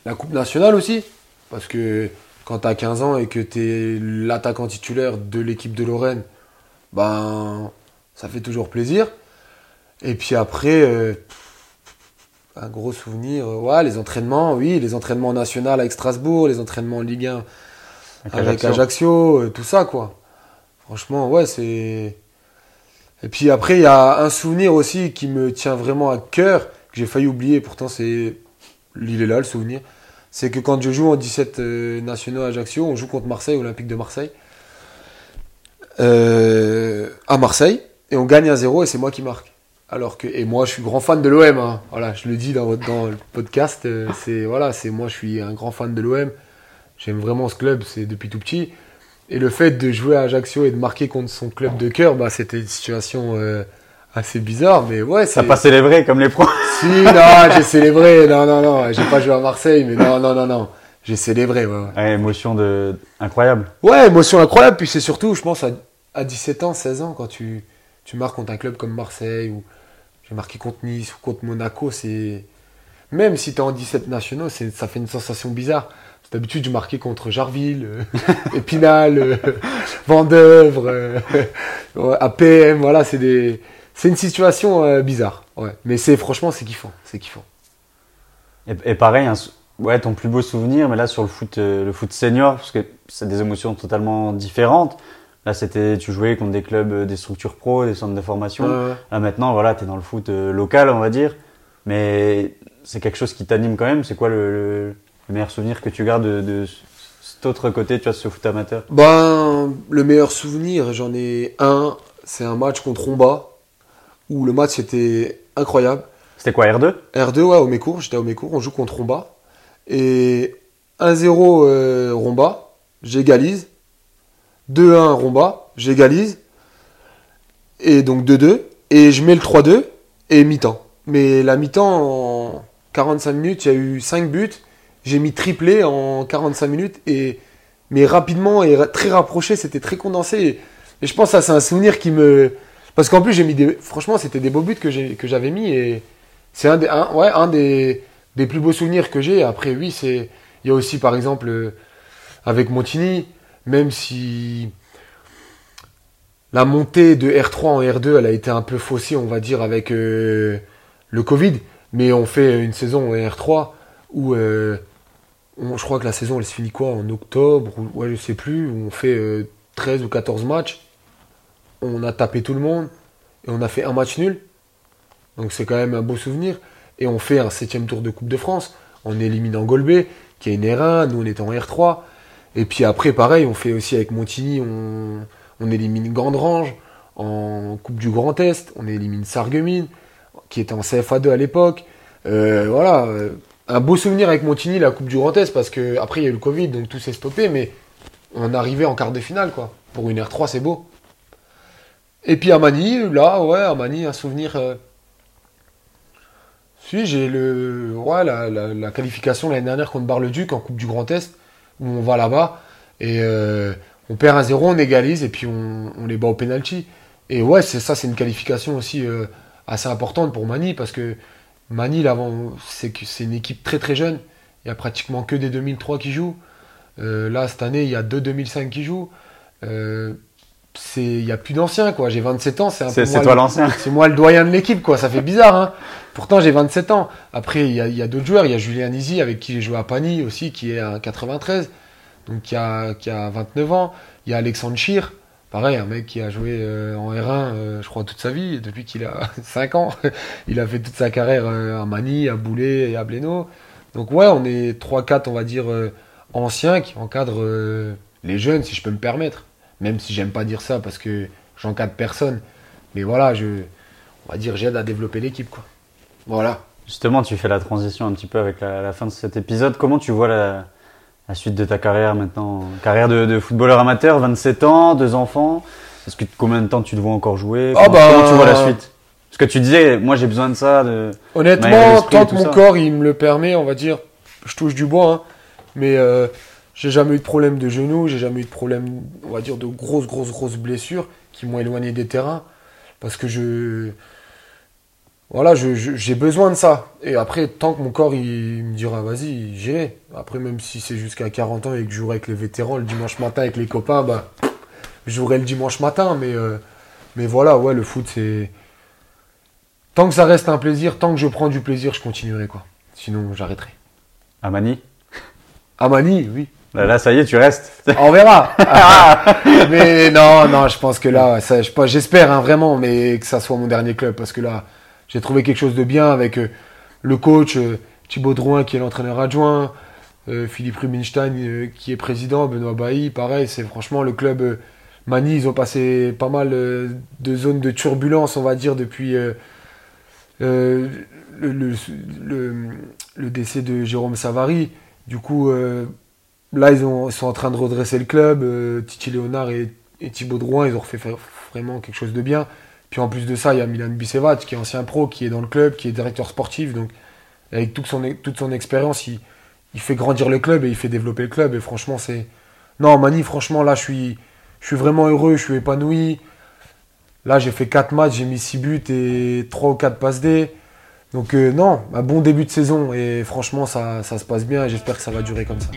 La Coupe nationale aussi, parce que quand tu as 15 ans et que tu es l'attaquant titulaire de l'équipe de Lorraine, ben, ça fait toujours plaisir. Et puis après, euh, un gros souvenir, euh, ouais, les entraînements, oui, les entraînements nationaux avec Strasbourg, les entraînements en Ligue 1 avec Ajaccio. Ajaccio, euh, tout ça, quoi. Franchement, ouais, c'est. Et puis après, il y a un souvenir aussi qui me tient vraiment à cœur, que j'ai failli oublier, pourtant c'est. Il est là, le souvenir. C'est que quand je joue en 17 euh, nationaux à Ajaccio, on joue contre Marseille, Olympique de Marseille. Euh, à Marseille, et on gagne 1-0 et c'est moi qui marque. Alors que, et moi, je suis grand fan de l'OM. hein. Voilà, je le dis dans, votre- dans le podcast. euh, c'est voilà, c'est moi, je suis un grand fan de l'OM. J'aime vraiment ce club, c'est depuis tout petit. Et le fait de jouer à Ajaccio et de marquer contre son club de cœur, bah, c'était une situation euh, assez bizarre. Mais ouais. T'as pas célébré comme les pros? Si, non, j'ai célébré. Non, non, non. J'ai pas joué à Marseille, mais non, non, non, non. J'ai célébré, ouais, ouais. Ouais, émotion de incroyable. Ouais, émotion incroyable. Puis c'est surtout, je pense, à, à 17 ans, 16 ans, quand tu, tu marques contre un club comme Marseille, ou j'ai marqué contre Nice ou contre Monaco, c'est. Même si tu es en 17 nationaux, ça fait une sensation bizarre. D'habitude, je marquais contre Jarville, euh, Épinal, euh, Vendœuvre, euh, APM, voilà, c'est des. C'est une situation bizarre, ouais. Mais c'est franchement, c'est kiffant, c'est. Et, et pareil, ouais, ton plus beau souvenir, mais là sur le foot, le foot senior, parce que c'est des émotions totalement différentes. Là, c'était, tu jouais contre des clubs, euh, des structures pro, des centres de formation. Ouais, ouais. Là maintenant, voilà, t'es dans le foot euh, local, on va dire. Mais c'est quelque chose qui t'anime quand même. C'est quoi le, le- le meilleur souvenir que tu gardes de, de cet autre côté, tu vois, ce foot amateur? Ben, le meilleur souvenir, j'en ai un. C'est un match contre Romba, où le match était incroyable. C'était quoi, R2 R2, ouais, au Mécourt, j'étais au Mécourt, on joue contre Romba. Et 1-0 euh, Romba, j'égalise. 2-1 Romba, j'égalise. Et donc 2-2. Et je mets le 3-2 et mi-temps. Mais la mi-temps, en 45 minutes, il y a eu 5 buts. J'ai mis triplé en 45 minutes. Et, mais rapidement et très rapproché, c'était très condensé. Et, je pense que c'est un souvenir qui me. Parce qu'en plus, j'ai mis des. Franchement, c'était des beaux buts que j'avais mis. Et c'est un, des, un, plus beaux souvenirs que j'ai. Après, oui, c'est. Il y a aussi, par exemple, euh, avec Montigny, même si la montée de R3 en R2, elle a été un peu faussée, on va dire, avec euh, le Covid. Mais on fait une saison en R3 où euh, je crois que la saison, elle se finit quoi En octobre ou, Ouais, je sais plus. On fait euh, 13 ou 14 matchs. On a tapé tout le monde et on a fait un match nul. Donc c'est quand même un beau souvenir. Et on fait un septième tour de Coupe de France. On élimine Angolbé, qui est une R1, nous on était en R3. Et puis après, pareil, on fait aussi avec Montigny, on, élimine Gandrange en Coupe du Grand Est, on élimine Sarreguemines, qui était en CFA2 à l'époque. Euh, voilà, euh, un beau souvenir avec Montigny, la Coupe du Grand Est, parce que après il y a eu le Covid, donc tout s'est stoppé, mais on arrivait en quart de finale, quoi. Pour une R3, c'est beau. Et puis à Manille, là, ouais, à Manille, un souvenir. euh, Si, j'ai le, ouais, la, la- la qualification l'année dernière contre Bar-le-Duc en Coupe du Grand Est, où on va là-bas, et euh, on perd 1-0, on égalise, et puis on, les bat au penalty. Et ouais, c'est ça, c'est une qualification aussi euh, assez importante pour Manille, parce que que c'est une équipe très très jeune. Il y a pratiquement que des 2003 qui jouent. Euh, là, cette année, il y a deux 2005 qui jouent. C'est- il y a plus d'anciens, quoi. J'ai 27 ans, c'est un peu C'est toi le- l'ancien. c'est moi le doyen de l'équipe, quoi. Ça fait bizarre, hein. Pourtant, j'ai 27 ans. Après, il y a, il y a d'autres joueurs. Il y a Julien Nizi, avec qui j'ai joué à Pagny aussi, qui est à 93, donc qui a, qui a 29 ans. Il y a Alexandre Chir, pareil, un mec qui a joué euh, en R1, euh, je crois, toute sa vie, depuis qu'il a 5 ans. il a fait toute sa carrière euh, à Manille, à Boulet et à Blénaud. Donc, ouais, on est 3-4, on va dire, euh, anciens qui encadrent euh, les jeunes, si je peux me permettre. Même si j'aime pas dire ça parce que j'encadre personne. Mais voilà, je, on va dire, j'aide à développer l'équipe, quoi. Voilà. Justement, tu fais la transition un petit peu avec la, la fin de cet épisode. Comment tu vois la, la suite de ta carrière maintenant? Carrière de, de footballeur amateur, 27 ans, deux enfants. Est-ce que combien de temps tu te vois encore jouer? Ah comment, bah, comment tu vois la suite? Parce que tu disais, moi j'ai besoin de ça. De... Honnêtement, tant que mon ça. corps il me le permet, on va dire, je touche du bois, hein, mais euh, j'ai jamais eu de problème de genou, j'ai jamais eu de problème, on va dire, de grosses, grosses, grosses blessures qui m'ont éloigné des terrains parce que je. Voilà, je- je- j'ai besoin de ça. Et après, tant que mon corps il me dira, vas-y, j'irai. Après, même si c'est jusqu'à 40 ans et que je jouerai avec les vétérans le dimanche matin avec les copains, bah, je jouerai le dimanche matin. Mais, euh, mais voilà, ouais, le foot, c'est. Tant que ça reste un plaisir, tant que je prends du plaisir, je continuerai, quoi. Sinon, j'arrêterai. À Mani À Mani, oui. Là, ça y est, tu restes. On verra. Ah, mais non, non, je pense que là, ça, j'espère hein, vraiment, mais que ça soit mon dernier club, parce que là, j'ai trouvé quelque chose de bien avec euh, le coach euh, Thibaut Drouin qui est l'entraîneur adjoint, euh, Philippe Rubinstein qui est président, Benoît Bailly, pareil, c'est franchement le club Mani, ils ont passé pas mal de zones de turbulence, on va dire, depuis le, le- le- le décès de Jérôme Savary. Du coup, Là, ils, ont- ils sont en train de redresser le club. euh, Titi Léonard et, et Thibaut Drouin, ils ont refait fa- vraiment quelque chose de bien. Puis en plus de ça, il y a Milan Bisevac, qui est ancien pro, qui est dans le club, qui est directeur sportif. Donc, avec toute son, expérience, il, il fait grandir le club et il fait développer le club. Et franchement, c'est. Non, Mani, franchement, là, je suis, je suis vraiment heureux, je suis épanoui. Là, j'ai fait 4 matchs, j'ai mis 6 buts et 3 ou 4 passes D. Donc, euh, non, un bon début de saison. Et franchement, ça, ça se passe bien et j'espère que ça va durer comme ça.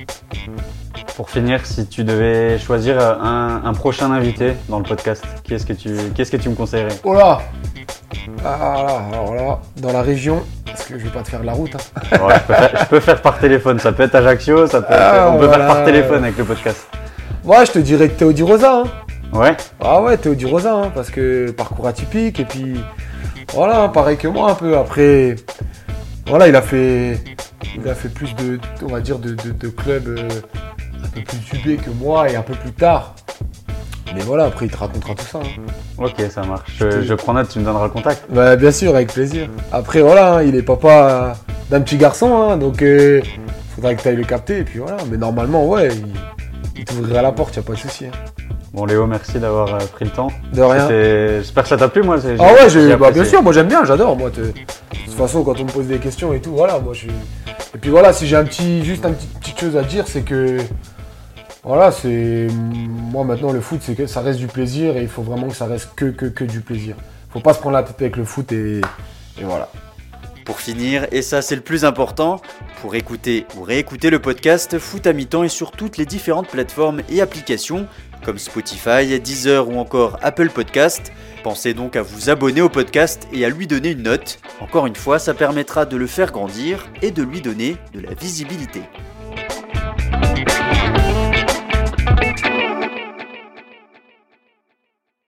Pour finir, si tu devais choisir un, un prochain invité dans le podcast, qui est-ce que tu, qu'est-ce que tu me conseillerais? Oh là Ah là, alors là, dans la région, parce que je vais pas te faire la route. hein. Ouais, je, peux faire, je peux faire par téléphone, ça peut être Ajaccio, ça peut être- Ah, on peut voilà. faire par téléphone avec le podcast. Moi, je te dirais Théodie Rosa. Hein. Ouais, Ah ouais, Théodie Rosa, hein, parce que parcours atypique, et puis voilà, hein, pareil que moi un peu. Après, voilà, il a fait, il a fait plus de, on va dire, de, de- de clubs euh, un peu plus subés que moi et un peu plus tard. Mais voilà, après, il te racontera tout ça. hein. ok, ça marche. Je, je prends note, tu me donneras le contact. Bah, bien sûr, avec plaisir. Après, voilà, hein, il est papa d'un petit garçon, hein, donc euh, faudra que tu ailles le capter, et puis voilà. Mais normalement, ouais, il, il t'ouvrira la porte, y a pas de souci. Bon Léo, merci d'avoir euh, pris le temps. De rien. J'espère que ça t'a plu, moi. Ah ouais, j'ai bah, bien sûr, moi j'aime bien, j'adore. Moi, de toute façon, quand on me pose des questions et tout, voilà, moi je suis. Et puis voilà, si j'ai un petit, juste une petite, petite chose à dire, c'est que voilà, c'est moi maintenant le foot, c'est que ça reste du plaisir et il faut vraiment que ça reste que que, que du plaisir. Faut pas se prendre la tête avec le foot et, et voilà. Pour finir, et ça c'est le plus important, pour écouter ou réécouter le podcast, Foot à mi-temps est sur toutes les différentes plateformes et applications, comme Spotify, Deezer ou encore Apple Podcast. Pensez donc à vous abonner au podcast et à lui donner une note. Encore une fois, ça permettra de le faire grandir et de lui donner de la visibilité.